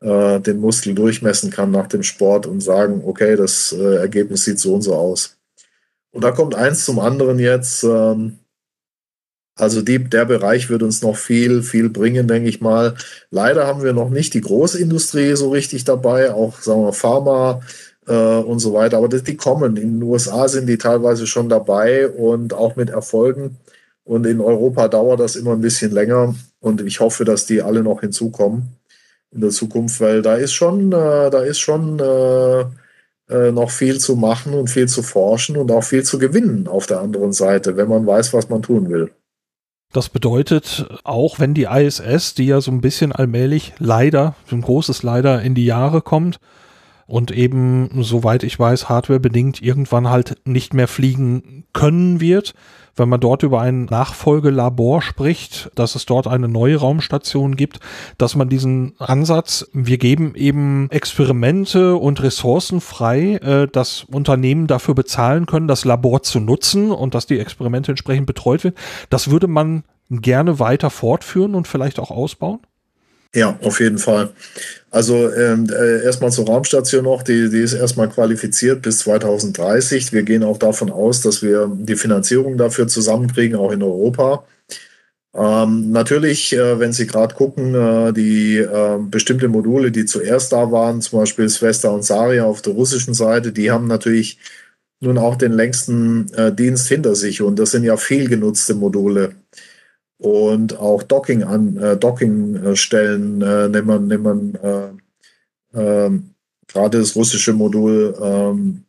äh, den Muskel durchmessen kann nach dem Sport und sagen, okay, das äh, Ergebnis sieht so und so aus. Und da kommt eins zum anderen jetzt. Ähm, also die, der Bereich wird uns noch viel, viel bringen, denke ich mal. Leider haben wir noch nicht die Großindustrie so richtig dabei, auch sagen wir Pharma äh, und so weiter. Aber das, die kommen. In den USA sind die teilweise schon dabei und auch mit Erfolgen. Und in Europa dauert das immer ein bisschen länger. Und ich hoffe, dass die alle noch hinzukommen in der Zukunft, weil da ist schon, äh, da ist schon äh, äh, noch viel zu machen und viel zu forschen und auch viel zu gewinnen auf der anderen Seite, wenn man weiß, was man tun will. Das bedeutet, auch wenn die ISS, die ja so ein bisschen allmählich leider, ein großes Leider in die Jahre kommt und eben, soweit ich weiß, hardwarebedingt irgendwann halt nicht mehr fliegen können wird, wenn man dort über ein Nachfolgelabor spricht, dass es dort eine neue Raumstation gibt, dass man diesen Ansatz, wir geben eben Experimente und Ressourcen frei, äh, dass Unternehmen dafür bezahlen können, das Labor zu nutzen und dass die Experimente entsprechend betreut werden, das würde man gerne weiter fortführen und vielleicht auch ausbauen? Ja, auf jeden Fall. Also ähm, äh, erstmal zur Raumstation noch, die, die ist erstmal qualifiziert bis 2030. Wir gehen auch davon aus, dass wir die Finanzierung dafür zusammenkriegen, auch in Europa. Ähm, natürlich, äh, wenn Sie gerade gucken, äh, die äh, bestimmte Module, die zuerst da waren, zum Beispiel Svesta und Saria auf der russischen Seite, die haben natürlich nun auch den längsten äh, Dienst hinter sich und das sind ja viel genutzte Module und auch Docking an äh, Dockingstellen äh, nimmt man, nimmt äh, äh, gerade das russische Modul ähm,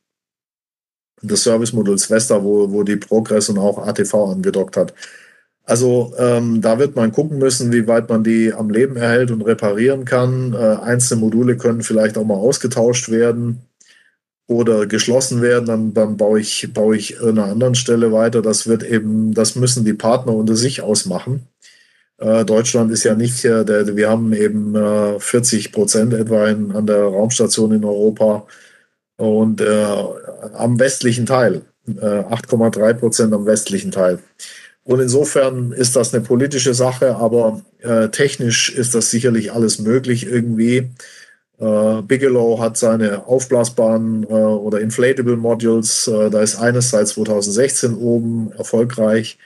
das Service-Modul Svesta, wo, wo die Progress und auch ATV angedockt hat. Also ähm, da wird man gucken müssen, wie weit man die am Leben erhält und reparieren kann. Äh, einzelne Module können vielleicht auch mal ausgetauscht werden oder geschlossen werden, dann, dann baue ich, baue ich an einer anderen Stelle weiter. Das wird eben, das müssen die Partner unter sich ausmachen. Äh, Deutschland ist ja nicht, äh, der, wir haben eben äh, 40 Prozent etwa in, an der Raumstation in Europa und äh, am westlichen Teil, 8,3 äh, Prozent am westlichen Teil. Und insofern ist das eine politische Sache, aber äh, technisch ist das sicherlich alles möglich irgendwie. Äh, Bigelow hat seine aufblasbaren äh, oder Inflatable Modules, äh, da ist eines seit 2016 oben erfolgreich.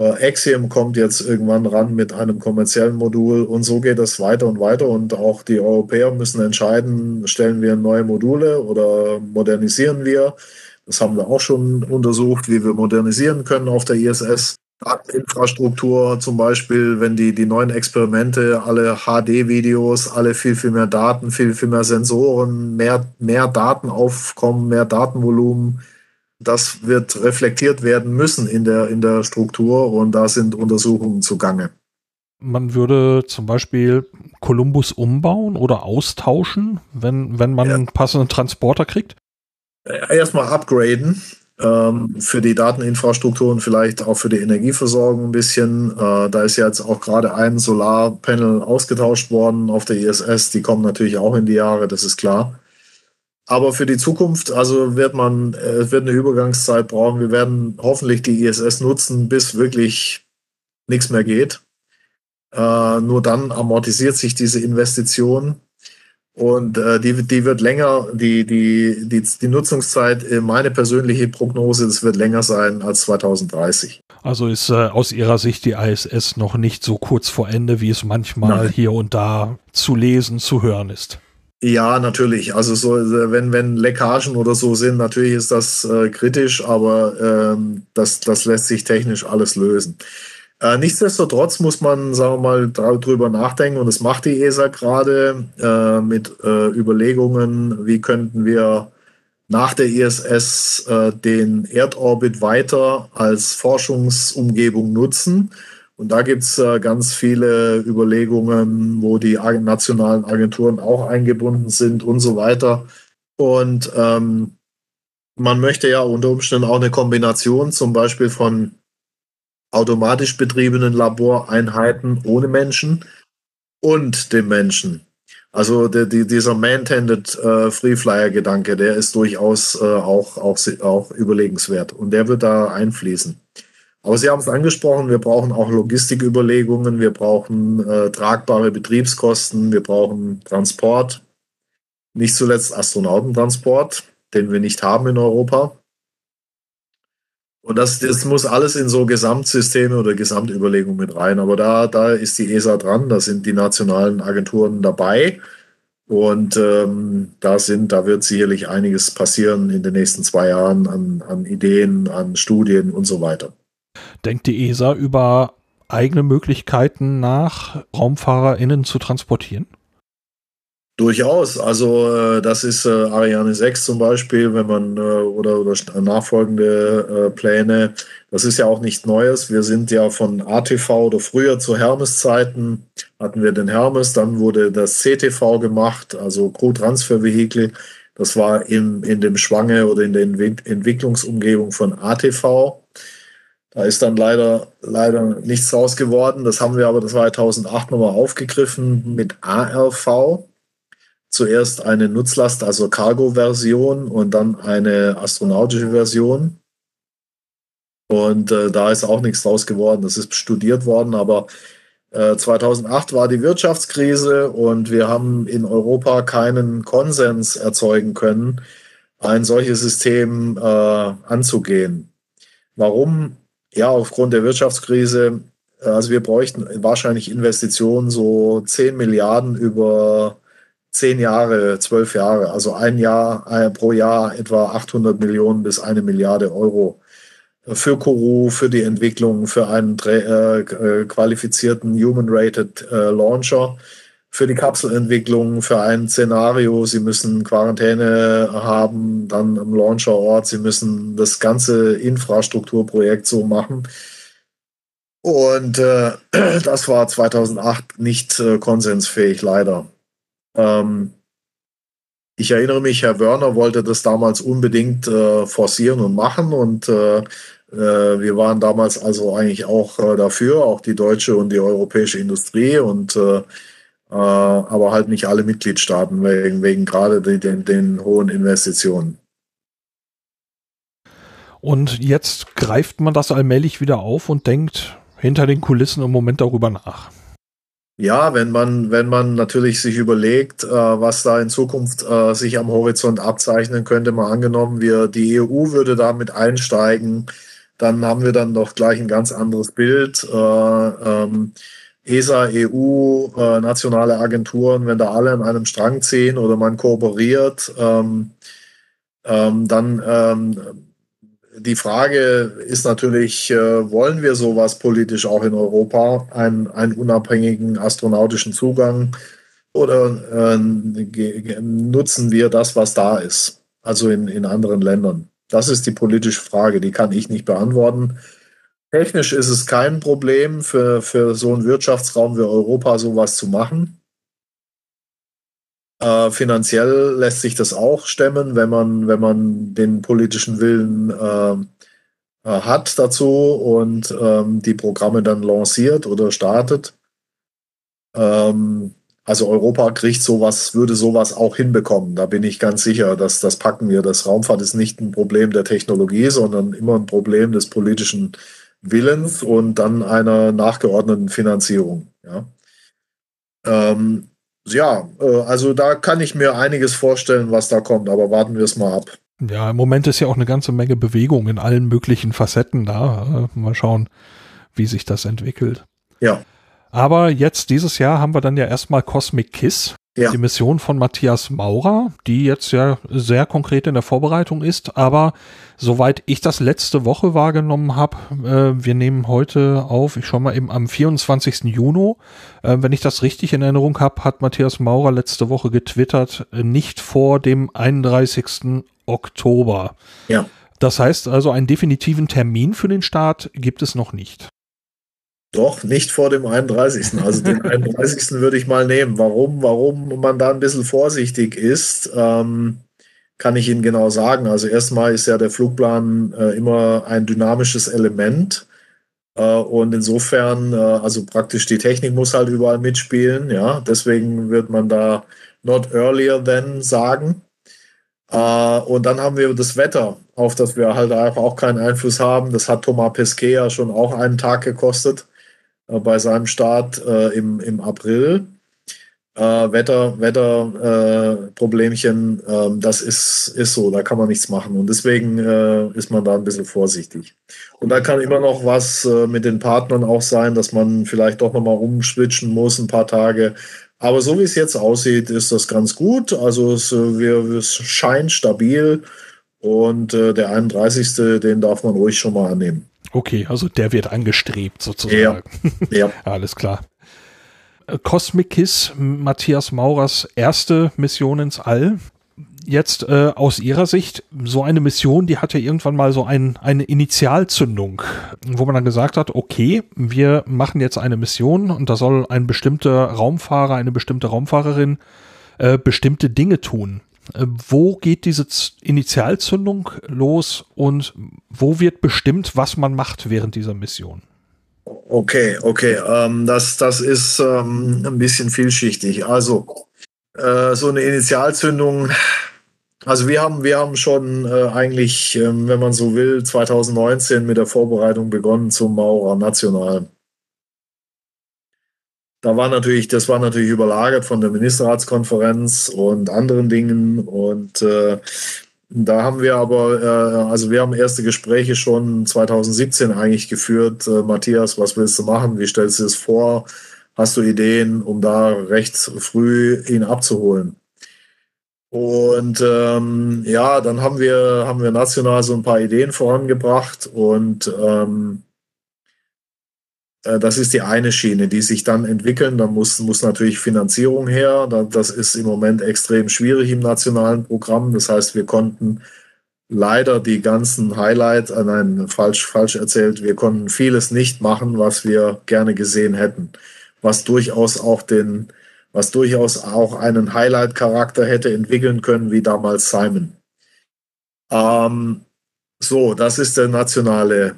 Axiom kommt jetzt irgendwann ran mit einem kommerziellen Modul und so geht es weiter und weiter und auch die Europäer müssen entscheiden, stellen wir neue Module oder modernisieren wir. Das haben wir auch schon untersucht, wie wir modernisieren können auf der ISS. Infrastruktur zum Beispiel, wenn die, die neuen Experimente, alle HD-Videos, alle viel, viel mehr Daten, viel, viel mehr Sensoren, mehr, mehr Daten aufkommen, mehr Datenvolumen, das wird reflektiert werden müssen in der, in der Struktur und da sind Untersuchungen zugange. Man würde zum Beispiel Columbus umbauen oder austauschen, wenn, wenn man ja. einen passenden Transporter kriegt? Erstmal upgraden für die Dateninfrastruktur und vielleicht auch für die Energieversorgung ein bisschen. Äh, da ist jetzt auch gerade ein Solarpanel ausgetauscht worden auf der ISS. Die kommen natürlich auch in die Jahre, das ist klar. Aber für die Zukunft, also wird man, es äh, wird eine Übergangszeit brauchen. Wir werden hoffentlich die ISS nutzen, bis wirklich nichts mehr geht. Äh, nur dann amortisiert sich diese Investition. Und äh, die, die wird länger, die, die, die, die Nutzungszeit, äh, meine persönliche Prognose, das wird länger sein als 2030. Also ist äh, aus Ihrer Sicht die ISS noch nicht so kurz vor Ende, wie es manchmal Nein. hier und da zu lesen, zu hören ist. Ja, natürlich. Also so, äh, wenn, wenn Leckagen oder so sind, natürlich ist das äh, kritisch, aber ähm, das, das lässt sich technisch alles lösen. Äh, nichtsdestotrotz muss man, sagen wir mal, darüber nachdenken und das macht die ESA gerade äh, mit äh, Überlegungen, wie könnten wir nach der ISS äh, den Erdorbit weiter als Forschungsumgebung nutzen. Und da gibt es äh, ganz viele Überlegungen, wo die nationalen Agenturen auch eingebunden sind und so weiter. Und ähm, man möchte ja unter Umständen auch eine Kombination zum Beispiel von automatisch betriebenen Laboreinheiten ohne Menschen und dem Menschen. Also der, die, dieser Man-Tended äh, Free Flyer-Gedanke, der ist durchaus äh, auch, auch, auch überlegenswert und der wird da einfließen. Aber Sie haben es angesprochen, wir brauchen auch Logistiküberlegungen, wir brauchen äh, tragbare Betriebskosten, wir brauchen Transport, nicht zuletzt Astronautentransport, den wir nicht haben in Europa. Und das, das muss alles in so Gesamtsysteme oder Gesamtüberlegungen mit rein. Aber da, da ist die ESA dran, da sind die nationalen Agenturen dabei. Und ähm, da sind, da wird sicherlich einiges passieren in den nächsten zwei Jahren an, an Ideen, an Studien und so weiter. Denkt die ESA über eigene Möglichkeiten nach, RaumfahrerInnen zu transportieren? Durchaus. Also äh, das ist äh, Ariane 6 zum Beispiel, wenn man äh, oder, oder nachfolgende äh, Pläne. Das ist ja auch nicht Neues. Wir sind ja von ATV oder früher zu Hermes-Zeiten hatten wir den Hermes, dann wurde das CTV gemacht, also Crew Transfer Vehicle. Das war in, in dem Schwange oder in der Entwicklungsumgebung von ATV. Da ist dann leider, leider nichts draus geworden. Das haben wir aber 2008 nochmal aufgegriffen mit ARV zuerst eine Nutzlast, also Cargo-Version und dann eine astronautische Version. Und äh, da ist auch nichts draus geworden. Das ist studiert worden, aber äh, 2008 war die Wirtschaftskrise und wir haben in Europa keinen Konsens erzeugen können, ein solches System äh, anzugehen. Warum? Ja, aufgrund der Wirtschaftskrise. Also wir bräuchten wahrscheinlich Investitionen so 10 Milliarden über zehn Jahre, zwölf Jahre, also ein Jahr äh, pro Jahr etwa 800 Millionen bis eine Milliarde Euro für Kourou, für die Entwicklung, für einen äh, äh, qualifizierten Human-Rated äh, Launcher, für die Kapselentwicklung, für ein Szenario. Sie müssen Quarantäne haben, dann am Launcherort. Sie müssen das ganze Infrastrukturprojekt so machen. Und äh, <clears throat> das war 2008 nicht äh, konsensfähig, leider. Ähm, ich erinnere mich, Herr Wörner wollte das damals unbedingt äh, forcieren und machen und äh, äh, wir waren damals also eigentlich auch äh, dafür, auch die deutsche und die europäische Industrie und äh, äh, aber halt nicht alle Mitgliedstaaten wegen, wegen gerade den, den, den hohen Investitionen. Und jetzt greift man das allmählich wieder auf und denkt hinter den Kulissen im Moment darüber nach. Ja, wenn man, wenn man natürlich sich überlegt, äh, was da in Zukunft äh, sich am Horizont abzeichnen könnte, mal angenommen, wir, die EU würde damit einsteigen, dann haben wir dann doch gleich ein ganz anderes Bild. Äh, ähm, ESA, EU, äh, nationale Agenturen, wenn da alle an einem Strang ziehen oder man kooperiert, ähm, ähm, dann ähm, die Frage ist natürlich, äh, wollen wir sowas politisch auch in Europa, einen, einen unabhängigen astronautischen Zugang oder äh, nutzen wir das, was da ist, also in, in anderen Ländern? Das ist die politische Frage, die kann ich nicht beantworten. Technisch ist es kein Problem für, für so einen Wirtschaftsraum wie Europa sowas zu machen. Äh, finanziell lässt sich das auch stemmen, wenn man, wenn man den politischen Willen äh, äh, hat dazu und ähm, die Programme dann lanciert oder startet. Ähm, also Europa kriegt sowas, würde sowas auch hinbekommen. Da bin ich ganz sicher, dass das packen wir. Das Raumfahrt ist nicht ein Problem der Technologie, sondern immer ein Problem des politischen Willens und dann einer nachgeordneten Finanzierung. Ja. Ähm, ja, äh, also da kann ich mir einiges vorstellen, was da kommt, aber warten wir es mal ab. Ja, im Moment ist ja auch eine ganze Menge Bewegung in allen möglichen Facetten da. Mal schauen, wie sich das entwickelt. Ja. Aber jetzt dieses Jahr haben wir dann ja erstmal Cosmic Kiss. Ja. Die Mission von Matthias Maurer, die jetzt ja sehr konkret in der Vorbereitung ist, aber soweit ich das letzte Woche wahrgenommen habe, äh, wir nehmen heute auf, ich schaue mal eben am 24. Juni, äh, wenn ich das richtig in Erinnerung habe, hat Matthias Maurer letzte Woche getwittert, äh, nicht vor dem 31. Oktober. Ja. Das heißt also, einen definitiven Termin für den Start gibt es noch nicht. Doch, nicht vor dem 31. Also den <laughs> 31. würde ich mal nehmen. Warum? Warum man da ein bisschen vorsichtig ist, ähm, kann ich Ihnen genau sagen. Also erstmal ist ja der Flugplan äh, immer ein dynamisches Element. Äh, und insofern, äh, also praktisch die Technik muss halt überall mitspielen. Ja, deswegen wird man da not earlier than sagen. Äh, und dann haben wir das Wetter, auf das wir halt auch keinen Einfluss haben. Das hat Thomas Pesquet ja schon auch einen Tag gekostet bei seinem Start im, im April äh, Wetter, Wetterproblemchen, äh, äh, das ist, ist so, da kann man nichts machen. Und deswegen äh, ist man da ein bisschen vorsichtig. Und da kann immer noch was äh, mit den Partnern auch sein, dass man vielleicht doch nochmal umschwitchen muss, ein paar Tage. Aber so wie es jetzt aussieht, ist das ganz gut. Also es, äh, wir, es scheint stabil. Und äh, der 31. den darf man ruhig schon mal annehmen. Okay, also der wird angestrebt sozusagen. Ja, <laughs> ja. alles klar. Cosmic Kiss, Matthias Maurers erste Mission ins All. Jetzt äh, aus Ihrer Sicht, so eine Mission, die hatte irgendwann mal so ein, eine Initialzündung, wo man dann gesagt hat, okay, wir machen jetzt eine Mission und da soll ein bestimmter Raumfahrer, eine bestimmte Raumfahrerin äh, bestimmte Dinge tun. Äh, wo geht diese Initialzündung los und wo wird bestimmt, was man macht während dieser Mission? Okay, okay. Ähm, das, das ist ähm, ein bisschen vielschichtig. Also, äh, so eine Initialzündung. Also wir haben, wir haben schon äh, eigentlich, äh, wenn man so will, 2019 mit der Vorbereitung begonnen zum Maurer National. Da war natürlich, das war natürlich überlagert von der Ministerratskonferenz und anderen Dingen. Und äh, da haben wir aber, äh, also wir haben erste Gespräche schon 2017 eigentlich geführt. Äh, Matthias, was willst du machen? Wie stellst du es vor? Hast du Ideen, um da recht früh ihn abzuholen? Und ähm, ja, dann haben wir, haben wir national so ein paar Ideen vorangebracht und ähm, äh, das ist die eine Schiene, die sich dann entwickeln. Da muss, muss natürlich Finanzierung her. Das ist im Moment extrem schwierig im nationalen Programm. Das heißt, wir konnten leider die ganzen Highlights, äh, nein, falsch, falsch erzählt, wir konnten vieles nicht machen, was wir gerne gesehen hätten. Was durchaus auch den, was durchaus auch einen Highlight-Charakter hätte entwickeln können, wie damals Simon. Ähm, so, das ist der nationale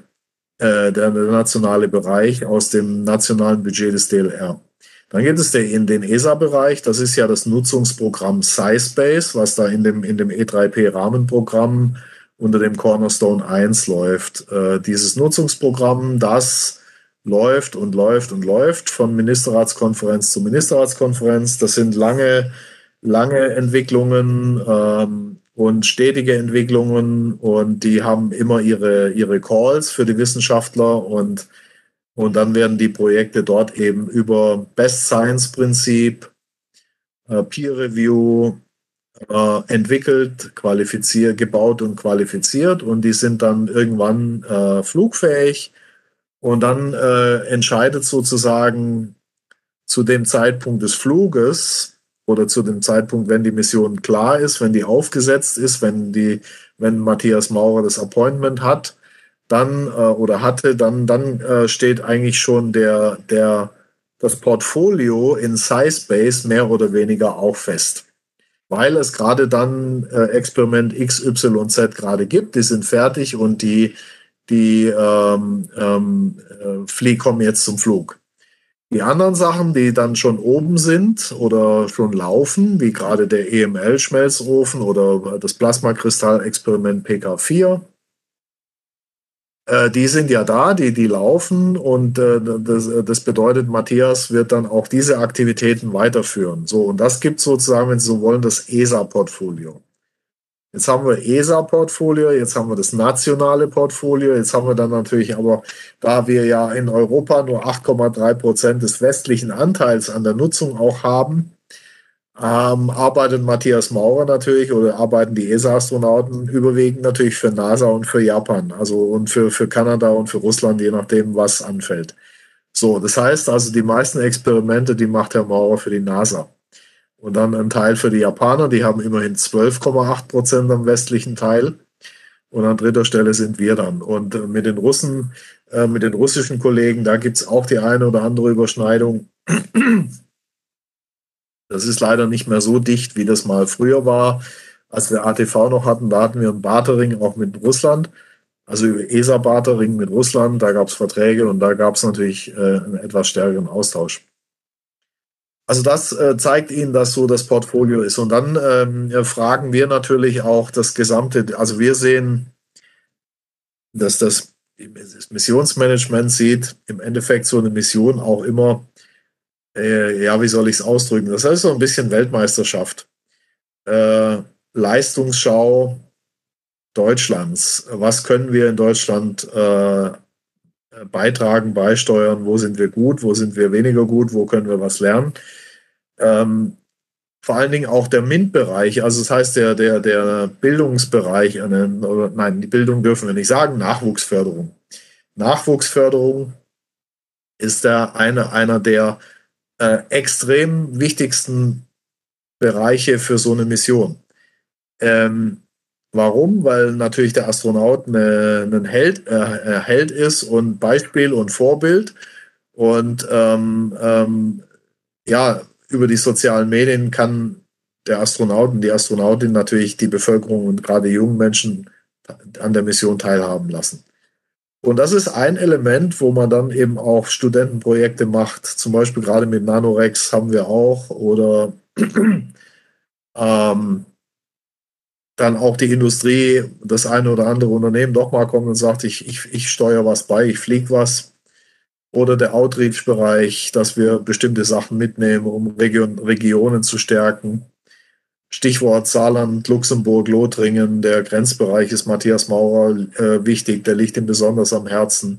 äh, der, nationale Bereich aus dem nationalen Budget des DLR. Dann gibt es den, den ESA-Bereich, das ist ja das Nutzungsprogramm SciSpace, was da in dem, in dem E3P-Rahmenprogramm unter dem Cornerstone 1 läuft. Äh, dieses Nutzungsprogramm, das läuft und läuft und läuft von Ministerratskonferenz zu Ministerratskonferenz. Das sind lange, lange Entwicklungen. Ähm, und stetige Entwicklungen und die haben immer ihre, ihre Calls für die Wissenschaftler und, und dann werden die Projekte dort eben über Best Science Prinzip, äh, Peer Review äh, entwickelt, qualifiziert, gebaut und qualifiziert und die sind dann irgendwann äh, flugfähig und dann äh, entscheidet sozusagen zu dem Zeitpunkt des Fluges, oder zu dem Zeitpunkt, wenn die Mission klar ist, wenn die aufgesetzt ist, wenn die, wenn Matthias Maurer das Appointment hat, dann äh, oder hatte, dann, dann äh, steht eigentlich schon der, der, das Portfolio in SciSpace mehr oder weniger auch fest. Weil es gerade dann äh, Experiment XYZ gerade gibt, die sind fertig und die, die ähm, ähm, äh, Flie kommen jetzt zum Flug. Die anderen Sachen, die dann schon oben sind oder schon laufen, wie gerade der EML-Schmelzofen oder das Plasmakristall-Experiment PK4, äh, die sind ja da, die, die laufen und äh, das, das bedeutet, Matthias wird dann auch diese Aktivitäten weiterführen. So, und das gibt sozusagen, wenn Sie so wollen, das ESA-Portfolio. Jetzt haben wir ESA-Portfolio, jetzt haben wir das nationale Portfolio, jetzt haben wir dann natürlich aber, da wir ja in Europa nur 8,3 Prozent des westlichen Anteils an der Nutzung auch haben, ähm, arbeitet Matthias Maurer natürlich oder arbeiten die ESA-Astronauten überwiegend natürlich für NASA und für Japan, also und für, für Kanada und für Russland, je nachdem, was anfällt. So, das heißt also, die meisten Experimente, die macht Herr Maurer für die NASA. Und dann ein Teil für die Japaner, die haben immerhin 12,8 Prozent am westlichen Teil. Und an dritter Stelle sind wir dann. Und äh, mit den Russen, äh, mit den russischen Kollegen, da gibt's auch die eine oder andere Überschneidung. Das ist leider nicht mehr so dicht, wie das mal früher war. Als wir ATV noch hatten, da hatten wir ein Bartering auch mit Russland. Also ESA-Bartering mit Russland, da gab es Verträge und da gab es natürlich äh, einen etwas stärkeren Austausch. Also das äh, zeigt Ihnen, dass so das Portfolio ist. Und dann ähm, fragen wir natürlich auch das gesamte, also wir sehen, dass das, das Missionsmanagement sieht im Endeffekt so eine Mission auch immer, äh, ja, wie soll ich es ausdrücken? Das heißt so ein bisschen Weltmeisterschaft. Äh, Leistungsschau Deutschlands. Was können wir in Deutschland äh, beitragen, beisteuern? Wo sind wir gut? Wo sind wir weniger gut? Wo können wir was lernen? Ähm, vor allen Dingen auch der MINT-Bereich, also das heißt der, der, der Bildungsbereich, äh, oder, nein, die Bildung dürfen wir nicht sagen, Nachwuchsförderung. Nachwuchsförderung ist da eine, einer der äh, extrem wichtigsten Bereiche für so eine Mission. Ähm, warum? Weil natürlich der Astronaut eine, ein Held, äh, Held ist und Beispiel und Vorbild. Und ähm, ähm, ja, über die sozialen Medien kann der Astronaut und die Astronautin natürlich die Bevölkerung und gerade jungen Menschen an der Mission teilhaben lassen. Und das ist ein Element, wo man dann eben auch Studentenprojekte macht. Zum Beispiel gerade mit Nanorex haben wir auch oder <clears throat> ähm, dann auch die Industrie, das eine oder andere Unternehmen doch mal kommt und sagt, ich, ich, ich steuere was bei, ich fliege was. Oder der Outreach-Bereich, dass wir bestimmte Sachen mitnehmen, um Region, Regionen zu stärken. Stichwort Saarland, Luxemburg, Lothringen, der Grenzbereich ist Matthias Maurer äh, wichtig, der liegt ihm besonders am Herzen.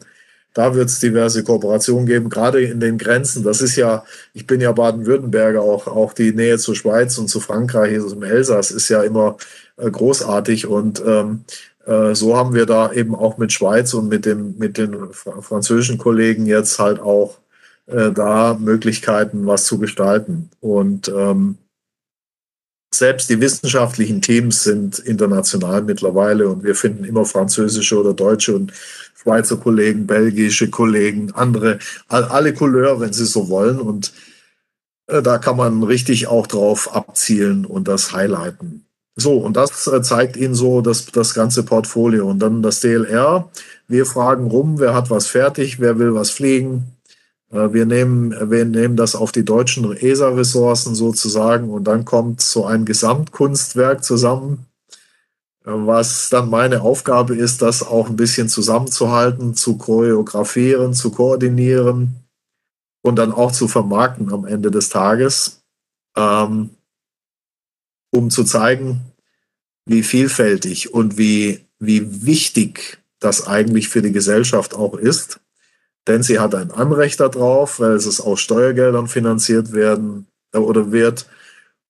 Da wird es diverse Kooperationen geben, gerade in den Grenzen. Das ist ja, ich bin ja Baden-Württemberger, auch, auch die Nähe zur Schweiz und zu Frankreich, also im Elsass, ist ja immer äh, großartig. Und ähm, äh, so haben wir da eben auch mit Schweiz und mit, dem, mit den französischen Kollegen jetzt halt auch äh, da Möglichkeiten, was zu gestalten. Und ähm, selbst die wissenschaftlichen Teams sind international mittlerweile und wir finden immer französische oder deutsche und Schweizer Kollegen, belgische Kollegen, andere, alle Couleur, wenn sie so wollen. Und äh, da kann man richtig auch drauf abzielen und das highlighten. So, und das äh, zeigt Ihnen so das, das ganze Portfolio. Und dann das DLR. Wir fragen rum, wer hat was fertig, wer will was fliegen, äh, wir nehmen, wir nehmen das auf die deutschen ESA-Ressourcen sozusagen und dann kommt so ein Gesamtkunstwerk zusammen, äh, was dann meine Aufgabe ist, das auch ein bisschen zusammenzuhalten, zu choreografieren, zu koordinieren und dann auch zu vermarkten am Ende des Tages, ähm, um zu zeigen, wie vielfältig und wie, wie wichtig das eigentlich für die Gesellschaft auch ist denn sie hat ein Anrecht darauf, weil es aus Steuergeldern finanziert werden äh, oder wird.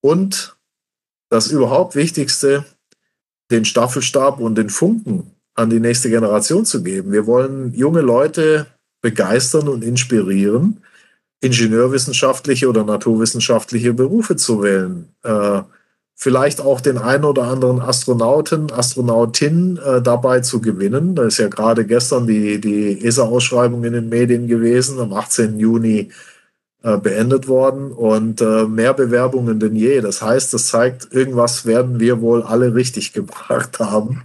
Und das überhaupt Wichtigste, den Staffelstab und den Funken an die nächste Generation zu geben. Wir wollen junge Leute begeistern und inspirieren, ingenieurwissenschaftliche oder naturwissenschaftliche Berufe zu wählen. Äh, vielleicht auch den einen oder anderen Astronauten, Astronautin äh, dabei zu gewinnen. Da ist ja gerade gestern die, die ESA-Ausschreibung in den Medien gewesen, am 18. Juni äh, beendet worden und äh, mehr Bewerbungen denn je. Das heißt, das zeigt, irgendwas werden wir wohl alle richtig gemacht haben.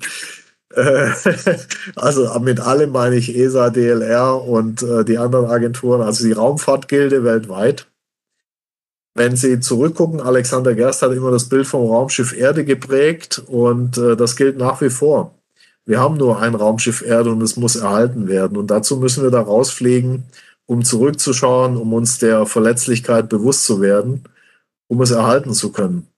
Äh, <laughs> also mit allem meine ich ESA, DLR und äh, die anderen Agenturen, also die Raumfahrtgilde weltweit wenn Sie zurückgucken, Alexander Gerst hat immer das Bild vom Raumschiff Erde geprägt und äh, das gilt nach wie vor. Wir haben nur ein Raumschiff Erde und es muss erhalten werden. Und dazu müssen wir da rausfliegen, um zurückzuschauen, um uns der Verletzlichkeit bewusst zu werden, um es erhalten zu können.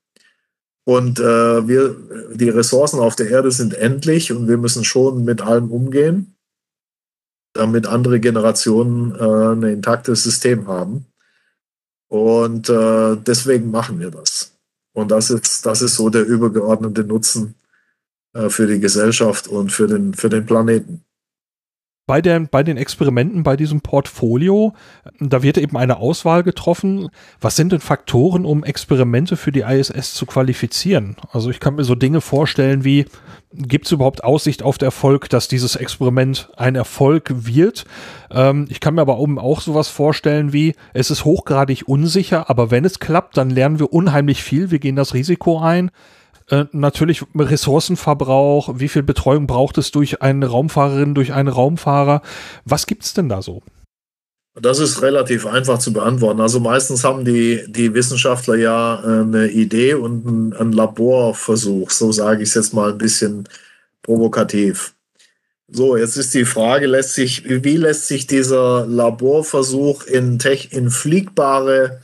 Und äh, wir, die Ressourcen auf der Erde sind endlich und wir müssen schon mit allem umgehen, damit andere Generationen äh, ein intaktes System haben. Und äh, deswegen machen wir das. Und das ist, das ist so der übergeordnete Nutzen äh, für die Gesellschaft und für den, für den Planeten bei, der, bei den Experimenten, bei diesem Portfolio, da wird eben eine Auswahl getroffen. Was sind denn Faktoren, um Experimente für die ISS zu qualifizieren? Also ich kann mir so Dinge vorstellen wie, gibt es überhaupt Aussicht auf Erfolg, dass dieses Experiment ein Erfolg wird? Ähm, ich kann mir aber oben auch sowas vorstellen wie, es ist hochgradig unsicher, aber wenn es klappt, dann lernen wir unheimlich viel, wir gehen das Risiko ein Äh, natürlich Ressourcenverbrauch, wie viel Betreuung braucht es durch eine Raumfahrerin, durch einen Raumfahrer? Was gibt's denn da so? Das ist relativ einfach zu beantworten. Also meistens haben die, die Wissenschaftler ja äh, eine Idee und einen, einen Laborversuch, so sage ich es jetzt mal ein bisschen provokativ. So, jetzt ist die Frage, lässt sich, wie lässt sich dieser Laborversuch in, Tech, in fliegbare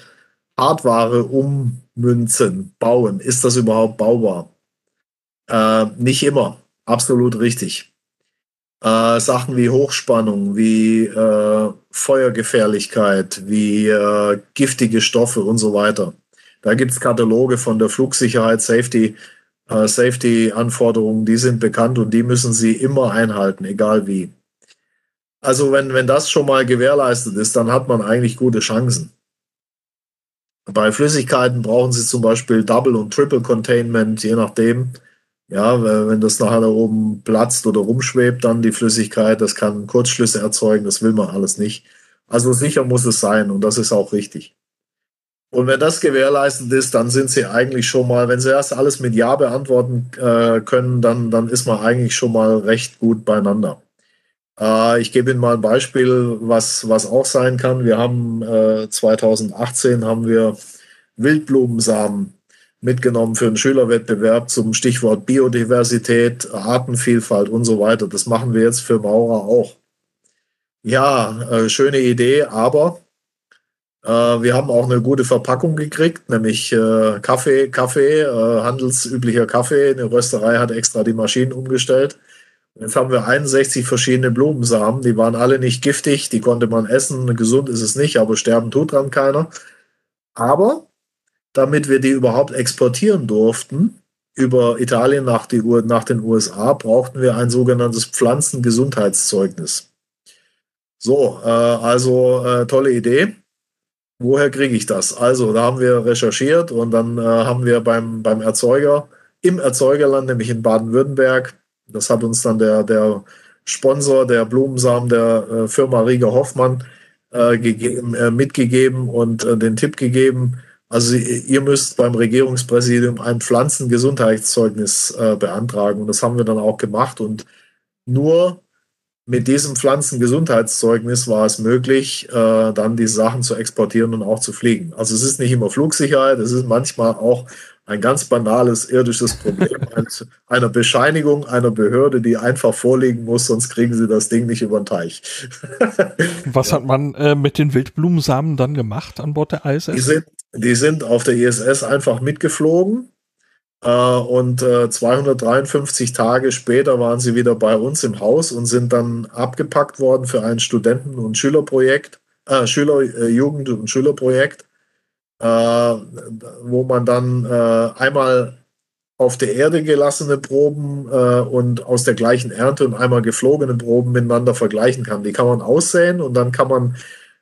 Hardware ummünzen, bauen? Ist das überhaupt baubar? Äh, nicht immer. Absolut richtig. Äh, Sachen wie Hochspannung, wie äh, Feuergefährlichkeit, wie äh, giftige Stoffe und so weiter. Da gibt es Kataloge von der Flugsicherheit, Safety, äh, Safety-Anforderungen, die sind bekannt und die müssen Sie immer einhalten, egal wie. Also wenn, wenn das schon mal gewährleistet ist, dann hat man eigentlich gute Chancen. Bei Flüssigkeiten brauchen Sie zum Beispiel Double- und Triple-Containment, je nachdem. Ja, wenn das nachher da oben platzt oder rumschwebt, dann die Flüssigkeit, das kann Kurzschlüsse erzeugen, das will man alles nicht. Also sicher muss es sein und das ist auch richtig. Und wenn das gewährleistet ist, dann sind sie eigentlich schon mal, wenn sie erst alles mit Ja beantworten äh, können, dann, dann ist man eigentlich schon mal recht gut beieinander. Äh, ich gebe Ihnen mal ein Beispiel, was, was auch sein kann. Wir haben äh, 2018 haben wir Wildblumensamen mitgenommen für einen Schülerwettbewerb zum Stichwort Biodiversität, Artenvielfalt und so weiter. Das machen wir jetzt für Maurer auch. Ja, äh, schöne Idee, aber äh, wir haben auch eine gute Verpackung gekriegt, nämlich äh, Kaffee, Kaffee, äh, handelsüblicher Kaffee. Eine Rösterei hat extra die Maschinen umgestellt. Jetzt haben wir 61 verschiedene Blumensamen. Die waren alle nicht giftig, die konnte man essen. Gesund ist es nicht, aber sterben tut dran keiner. Aber damit wir die überhaupt exportieren durften, über Italien nach, die, nach den USA, brauchten wir ein sogenanntes Pflanzengesundheitszeugnis. So, äh, also äh, tolle Idee woher kriege ich das? Also, da haben wir recherchiert und dann äh, haben wir beim, beim Erzeuger, im Erzeugerland, nämlich in Baden-Württemberg, das hat uns dann der, der Sponsor der Blumensamen der äh, Firma Rieger Hoffmann äh, gegeben, äh, mitgegeben und äh, den Tipp gegeben, also ihr müsst beim Regierungspräsidium ein Pflanzengesundheitszeugnis äh, beantragen. Und das haben wir dann auch gemacht. Und nur mit diesem Pflanzengesundheitszeugnis war es möglich, äh, dann die Sachen zu exportieren und auch zu fliegen. Also es ist nicht immer Flugsicherheit, es ist manchmal auch ein ganz banales irdisches Problem <laughs> einer Bescheinigung einer Behörde, die einfach vorliegen muss, sonst kriegen sie das Ding nicht über den Teich. <laughs> Was hat man äh, mit den Wildblumensamen dann gemacht an Bord der ISS? Die sind, die sind auf der ISS einfach mitgeflogen äh, und 253 äh, Tage später waren sie wieder bei uns im Haus und sind dann abgepackt worden für ein Studenten- und Schülerprojekt, äh, Schüler, äh, Jugend- und Schülerprojekt, äh, wo man dann äh, einmal auf der Erde gelassene Proben und aus der gleichen Ernte und einmal geflogene Proben miteinander vergleichen kann. Die kann man aussehen und dann kann man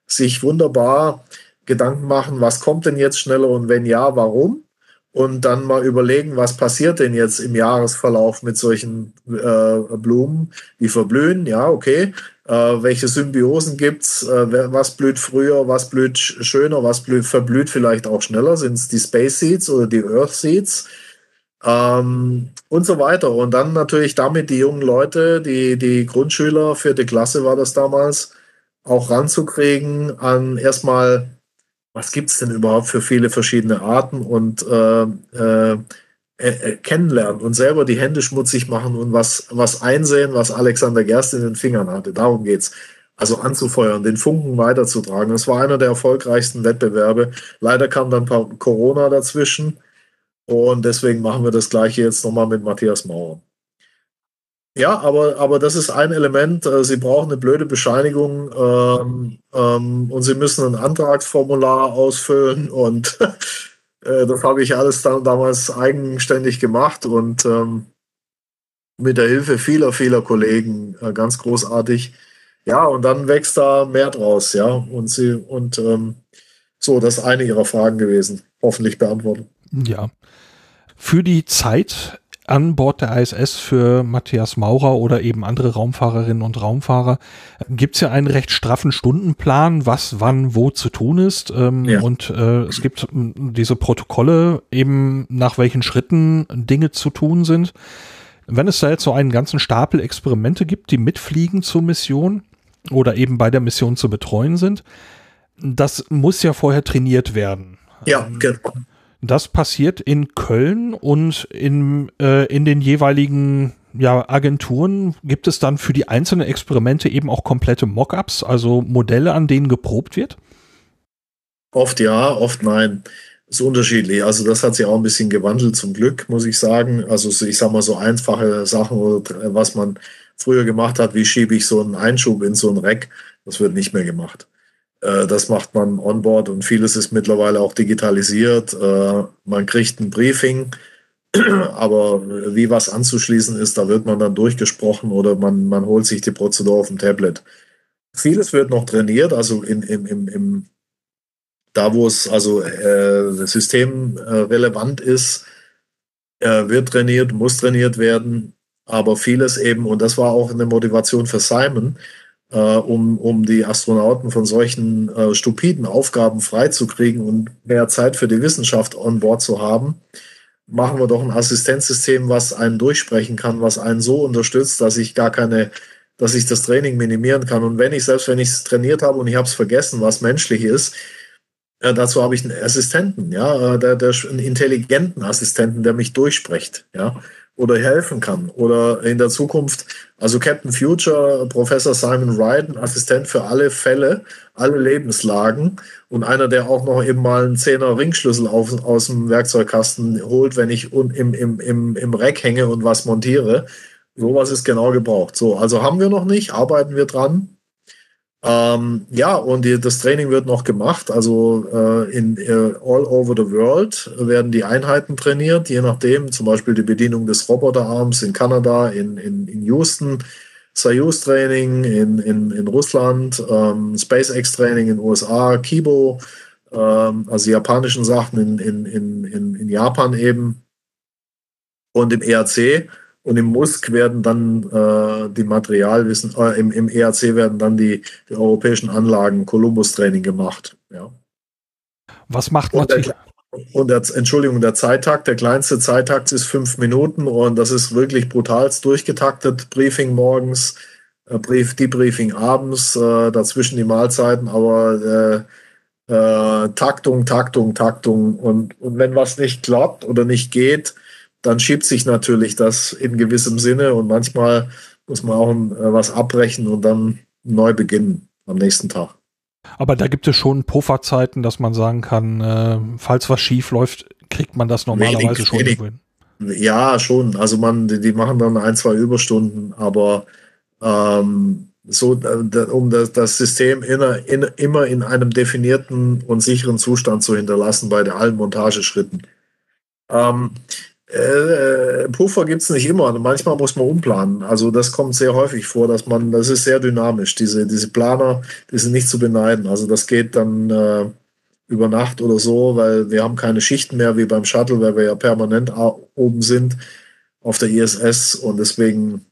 sich wunderbar Gedanken machen, was kommt denn jetzt schneller und wenn ja, warum? Und dann mal überlegen, was passiert denn jetzt im Jahresverlauf mit solchen äh, Blumen, die verblühen, ja, okay. Äh, welche Symbiosen gibt's? Äh, was blüht früher, was blüht schöner, was blüht, verblüht vielleicht auch schneller? Sind es die Space Seeds oder die Earth Seeds? Ähm, und so weiter. Und dann natürlich damit die jungen Leute, die, die Grundschüler, vierte Klasse war das damals, auch ranzukriegen an erstmal was gibt es denn überhaupt für viele verschiedene Arten und äh, äh, äh, kennenlernen und selber die Hände schmutzig machen und was, was einsehen, was Alexander Gerst in den Fingern hatte. Darum geht's. Also anzufeuern, den Funken weiterzutragen. Das war einer der erfolgreichsten Wettbewerbe. Leider kam dann Corona dazwischen und deswegen machen wir das gleiche jetzt nochmal mit Matthias Mauer. Ja, aber, aber das ist ein Element. Äh, Sie brauchen eine blöde Bescheinigung ähm, ähm, und Sie müssen ein Antragsformular ausfüllen und <laughs> äh, das habe ich alles dann damals eigenständig gemacht und ähm, mit der Hilfe vieler, vieler Kollegen äh, ganz großartig. Ja, und dann wächst da mehr draus, ja. Und sie, und ähm, so, das ist eine Ihrer Fragen gewesen. Hoffentlich beantwortet. Ja. Für die Zeit an Bord der ISS für Matthias Maurer oder eben andere Raumfahrerinnen und Raumfahrer gibt es ja einen recht straffen Stundenplan, was wann wo zu tun ist. Ähm, ja. Und äh, es gibt diese Protokolle eben, nach welchen Schritten Dinge zu tun sind. Wenn es da jetzt so einen ganzen Stapel Experimente gibt, die mitfliegen zur Mission oder eben bei der Mission zu betreuen sind, das muss ja vorher trainiert werden. Ja, genau. Das passiert in Köln und in, äh, in den jeweiligen ja, Agenturen gibt es dann für die einzelnen Experimente eben auch komplette Mockups, also Modelle, an denen geprobt wird? Oft ja, oft nein. Ist unterschiedlich. Also das hat sich auch ein bisschen gewandelt zum Glück, muss ich sagen. Also ich sag mal so einfache Sachen, was man früher gemacht hat, wie schiebe ich so einen Einschub in so ein Rack, das wird nicht mehr gemacht. Äh, das macht man onboard und vieles ist mittlerweile auch digitalisiert. Äh, man kriegt ein Briefing, <clears throat> aber wie was anzuschließen ist, da wird man dann durchgesprochen oder man, man holt sich die Prozedur auf dem Tablet. Vieles wird noch trainiert, also in, im, im, im da wo es also äh, systemrelevant ist, äh, wird trainiert, muss trainiert werden, aber vieles eben, und das war auch eine Motivation für Simon, äh, um, um die Astronauten von solchen äh, stupiden Aufgaben freizukriegen und mehr Zeit für die Wissenschaft on board zu haben, machen wir doch ein Assistenzsystem, was einen durchsprechen kann, was einen so unterstützt, dass ich gar keine, dass ich das Training minimieren kann. Und wenn ich, selbst wenn ich es trainiert habe und ich habe es vergessen, was menschlich ist, äh, dazu habe ich einen Assistenten, ja, äh, der, der, einen intelligenten Assistenten, der mich durchspricht, ja oder helfen kann. Oder in der Zukunft, also Captain Future, Professor Simon Wright, ein Assistent für alle Fälle, alle Lebenslagen und einer, der auch noch eben mal einen Zehner Ringschlüssel auf, aus dem Werkzeugkasten holt, wenn ich im, im, im, im Rack hänge und was montiere. Sowas ist genau gebraucht. So, also haben wir noch nicht, arbeiten wir dran. Ähm, ja, und die, das Training wird noch gemacht. Also äh, in äh, all over the world werden die Einheiten trainiert, je nachdem, zum Beispiel die Bedienung des Roboterarms in Kanada, in, in, in Houston, Soyuz-Training in, in, in Russland, ähm, SpaceX-Training in USA, Kibo, ähm, also japanischen Sachen in, in, in, in Japan eben. Und im ERC und im Musk werden dann äh, die Materialwissen, äh, im, im ERC werden dann die, die europäischen Anlagen Columbus-Training gemacht. Ja. Was macht man? Und der, Entschuldigung, der Zeittakt, der kleinste Zeittakt ist fünf Minuten und das ist wirklich brutal durchgetaktet. Briefing morgens, äh, Brief, Debriefing abends, äh, dazwischen die Mahlzeiten, aber äh, äh, Taktung, Taktung, Taktung. Und, und wenn was nicht klappt oder nicht geht, dann schiebt sich natürlich das in gewissem Sinne und manchmal muss man auch äh, was abbrechen und dann neu beginnen am nächsten Tag. Aber da gibt es schon Pufferzeiten, dass man sagen kann, äh, falls was schief läuft, kriegt man das normalerweise wenig, schon wenig. hin. Ja, schon. Also man, die, die, machen dann ein, zwei Überstunden, aber ähm, so, äh, um das, das System in, in, immer in einem definierten und sicheren Zustand zu hinterlassen bei allen Montageschritten. Ähm, äh, Puffer gibt es nicht immer. Manchmal muss man umplanen. Also das kommt sehr häufig vor, dass man, das ist sehr dynamisch. Diese, diese Planer, die sind nicht zu beneiden. Also das geht dann äh, über Nacht oder so, weil wir haben keine Schichten mehr wie beim Shuttle, weil wir ja permanent oben sind auf der ISS und deswegen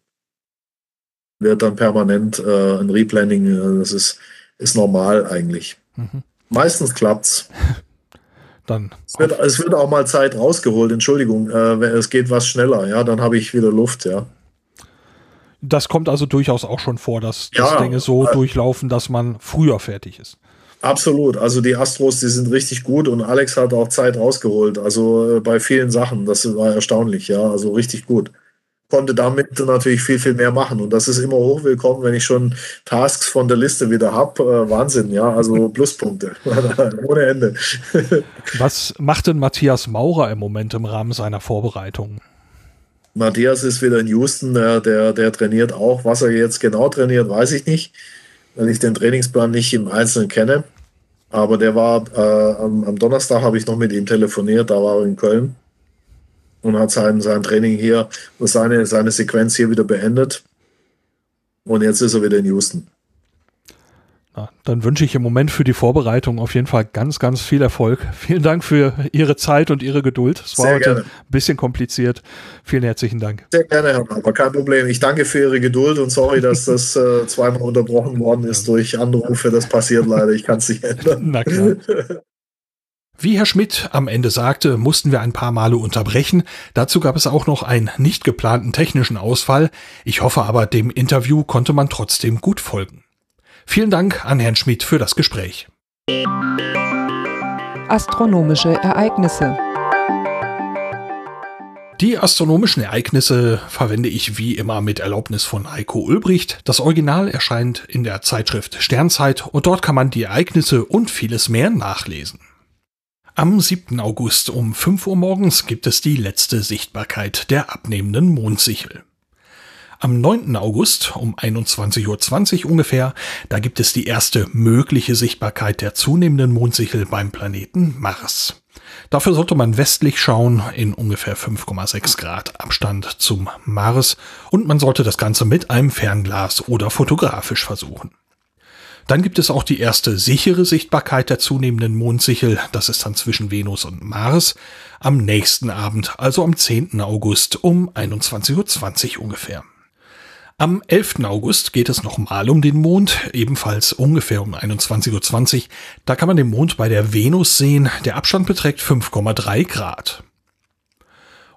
wird dann permanent äh, ein Replanning. Äh, das ist, ist normal eigentlich. Mhm. Meistens klappt's. <laughs> dann. Es wird, es wird, auch mal Zeit rausgeholt, Entschuldigung. Äh, es geht was schneller, ja, dann habe ich wieder Luft, ja. Das kommt also durchaus auch schon vor, dass, dass ja, Dinge so äh, durchlaufen, dass man früher fertig ist. Absolut. Also die Astros, die sind richtig gut und Alex hat auch Zeit rausgeholt. Also äh, bei vielen Sachen. Das war erstaunlich, ja. Also richtig gut konnte damit natürlich viel, viel mehr machen. Und das ist immer hochwillkommen, wenn ich schon Tasks von der Liste wieder habe. Äh, Wahnsinn, ja, also <laughs> Pluspunkte. <laughs> Ohne Ende. <laughs> Was macht denn Matthias Maurer im Moment im Rahmen seiner Vorbereitungen? Matthias ist wieder in Houston, der, der, der trainiert auch. Was er jetzt genau trainiert, weiß ich nicht, weil ich den Trainingsplan nicht im Einzelnen kenne. Aber der war äh, am, am Donnerstag habe ich noch mit ihm telefoniert, da war er in Köln und hat sein, sein Training hier, seine, seine Sequenz hier wieder beendet. Und jetzt ist er wieder in Houston. Na, dann wünsche ich im Moment für die Vorbereitung auf jeden Fall ganz, ganz viel Erfolg. <laughs> Vielen Dank für Ihre Zeit und Ihre Geduld. Es war Sehr heute gerne. ein bisschen kompliziert. Vielen herzlichen Dank. Sehr gerne, Herr Maurer, kein Problem. Ich danke für Ihre Geduld und sorry, dass das <laughs> äh, zweimal unterbrochen worden ist durch Anrufe. Das passiert leider. Ich kann es nicht <laughs> ändern. Na klar. Wie Herr Schmidt am Ende sagte, mussten wir ein paar Male unterbrechen. Dazu gab es auch noch einen nicht geplanten technischen Ausfall. Ich hoffe aber, dem Interview konnte man trotzdem gut folgen. Vielen Dank an Herrn Schmidt für das Gespräch. Astronomische Ereignisse die astronomischen Ereignisse verwende ich wie immer mit Erlaubnis von Heiko Ulbricht. Das Original erscheint in der Zeitschrift Sternzeit und dort kann man die Ereignisse und vieles mehr nachlesen. Am 7. August um 5 Uhr morgens gibt es die letzte Sichtbarkeit der abnehmenden Mondsichel. Am 9. August um 21.20 Uhr ungefähr, da gibt es die erste mögliche Sichtbarkeit der zunehmenden Mondsichel beim Planeten Mars. Dafür sollte man westlich schauen, in ungefähr 5,6 Grad Abstand zum Mars, und man sollte das Ganze mit einem Fernglas oder fotografisch versuchen. Dann gibt es auch die erste sichere Sichtbarkeit der zunehmenden Mondsichel, das ist dann zwischen Venus und Mars, am nächsten Abend, also am 10. August um 21.20 Uhr ungefähr. Am 11. August geht es nochmal um den Mond, ebenfalls ungefähr um 21.20 Uhr. Da kann man den Mond bei der Venus sehen. Der Abstand beträgt 5,3 Grad.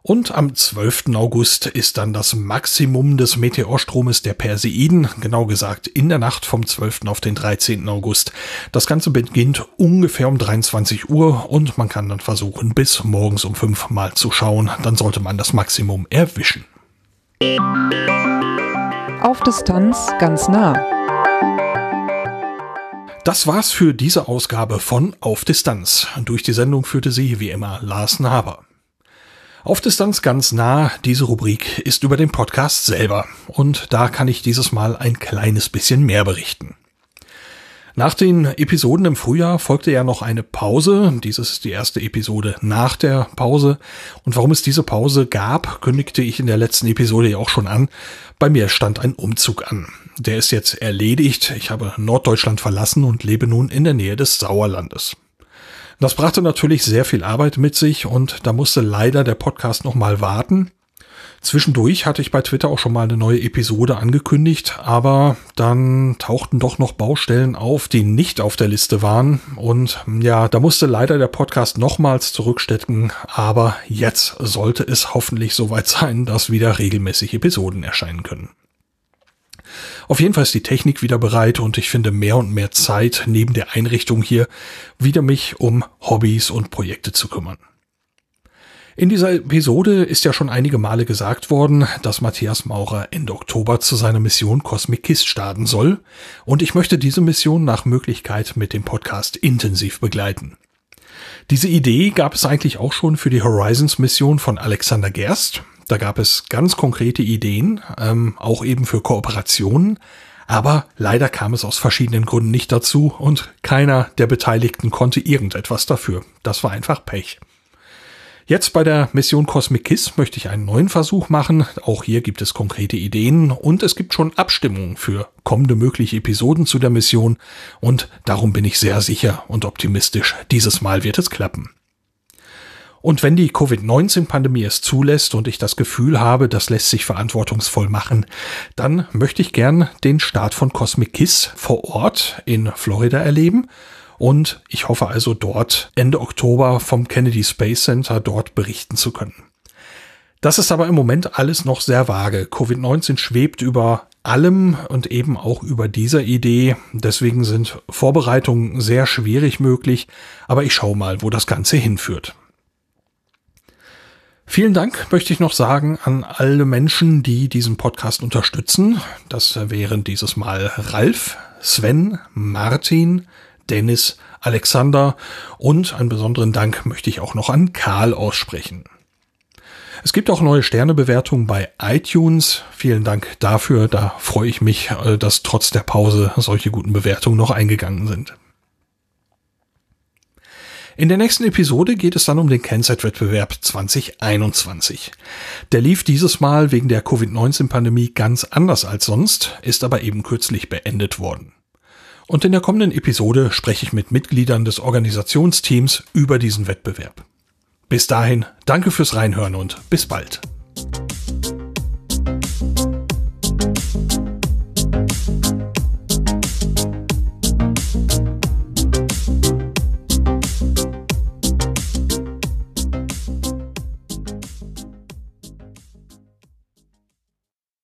Und am 12. August ist dann das Maximum des Meteorstromes der Perseiden, genau gesagt in der Nacht vom 12. auf den 13. August. Das Ganze beginnt ungefähr um 23 Uhr und man kann dann versuchen, bis morgens um 5 mal zu schauen. Dann sollte man das Maximum erwischen. Auf Distanz ganz nah. Das war's für diese Ausgabe von Auf Distanz. Durch die Sendung führte sie wie immer Lars Haber. Auf Distanz ganz nah, diese Rubrik ist über den Podcast selber und da kann ich dieses Mal ein kleines bisschen mehr berichten. Nach den Episoden im Frühjahr folgte ja noch eine Pause. Dieses ist die erste Episode nach der Pause. Und warum es diese Pause gab, kündigte ich in der letzten Episode ja auch schon an. Bei mir stand ein Umzug an. Der ist jetzt erledigt. Ich habe Norddeutschland verlassen und lebe nun in der Nähe des Sauerlandes. Das brachte natürlich sehr viel Arbeit mit sich und da musste leider der Podcast nochmal warten. Zwischendurch hatte ich bei Twitter auch schon mal eine neue Episode angekündigt, aber dann tauchten doch noch Baustellen auf, die nicht auf der Liste waren. Und ja, da musste leider der Podcast nochmals zurückstecken, aber jetzt sollte es hoffentlich soweit sein, dass wieder regelmäßig Episoden erscheinen können. Auf jeden Fall ist die Technik wieder bereit und ich finde mehr und mehr Zeit neben der Einrichtung hier wieder mich um Hobbys und Projekte zu kümmern. In dieser Episode ist ja schon einige Male gesagt worden, dass Matthias Maurer Ende Oktober zu seiner Mission Cosmic Kiss starten soll und ich möchte diese Mission nach Möglichkeit mit dem Podcast intensiv begleiten. Diese Idee gab es eigentlich auch schon für die Horizons Mission von Alexander Gerst. Da gab es ganz konkrete Ideen, ähm, auch eben für Kooperationen, aber leider kam es aus verschiedenen Gründen nicht dazu und keiner der Beteiligten konnte irgendetwas dafür. Das war einfach Pech. Jetzt bei der Mission Cosmic Kiss möchte ich einen neuen Versuch machen. Auch hier gibt es konkrete Ideen und es gibt schon Abstimmungen für kommende mögliche Episoden zu der Mission und darum bin ich sehr sicher und optimistisch. Dieses Mal wird es klappen. Und wenn die Covid-19-Pandemie es zulässt und ich das Gefühl habe, das lässt sich verantwortungsvoll machen, dann möchte ich gern den Start von Cosmic Kiss vor Ort in Florida erleben und ich hoffe also dort Ende Oktober vom Kennedy Space Center dort berichten zu können. Das ist aber im Moment alles noch sehr vage. Covid-19 schwebt über allem und eben auch über dieser Idee. Deswegen sind Vorbereitungen sehr schwierig möglich. Aber ich schaue mal, wo das Ganze hinführt. Vielen Dank möchte ich noch sagen an alle Menschen, die diesen Podcast unterstützen. Das wären dieses Mal Ralf, Sven, Martin, Dennis, Alexander und einen besonderen Dank möchte ich auch noch an Karl aussprechen. Es gibt auch neue Sternebewertungen bei iTunes. Vielen Dank dafür. Da freue ich mich, äh, dass trotz der Pause solche guten Bewertungen noch eingegangen sind. In der nächsten Episode geht es dann um den Kennzeitwettbewerb 2021. Der lief dieses Mal wegen der Covid-19-Pandemie ganz anders als sonst, ist aber eben kürzlich beendet worden. Und in der kommenden Episode spreche ich mit Mitgliedern des Organisationsteams über diesen Wettbewerb. Bis dahin, danke fürs Reinhören und bis bald.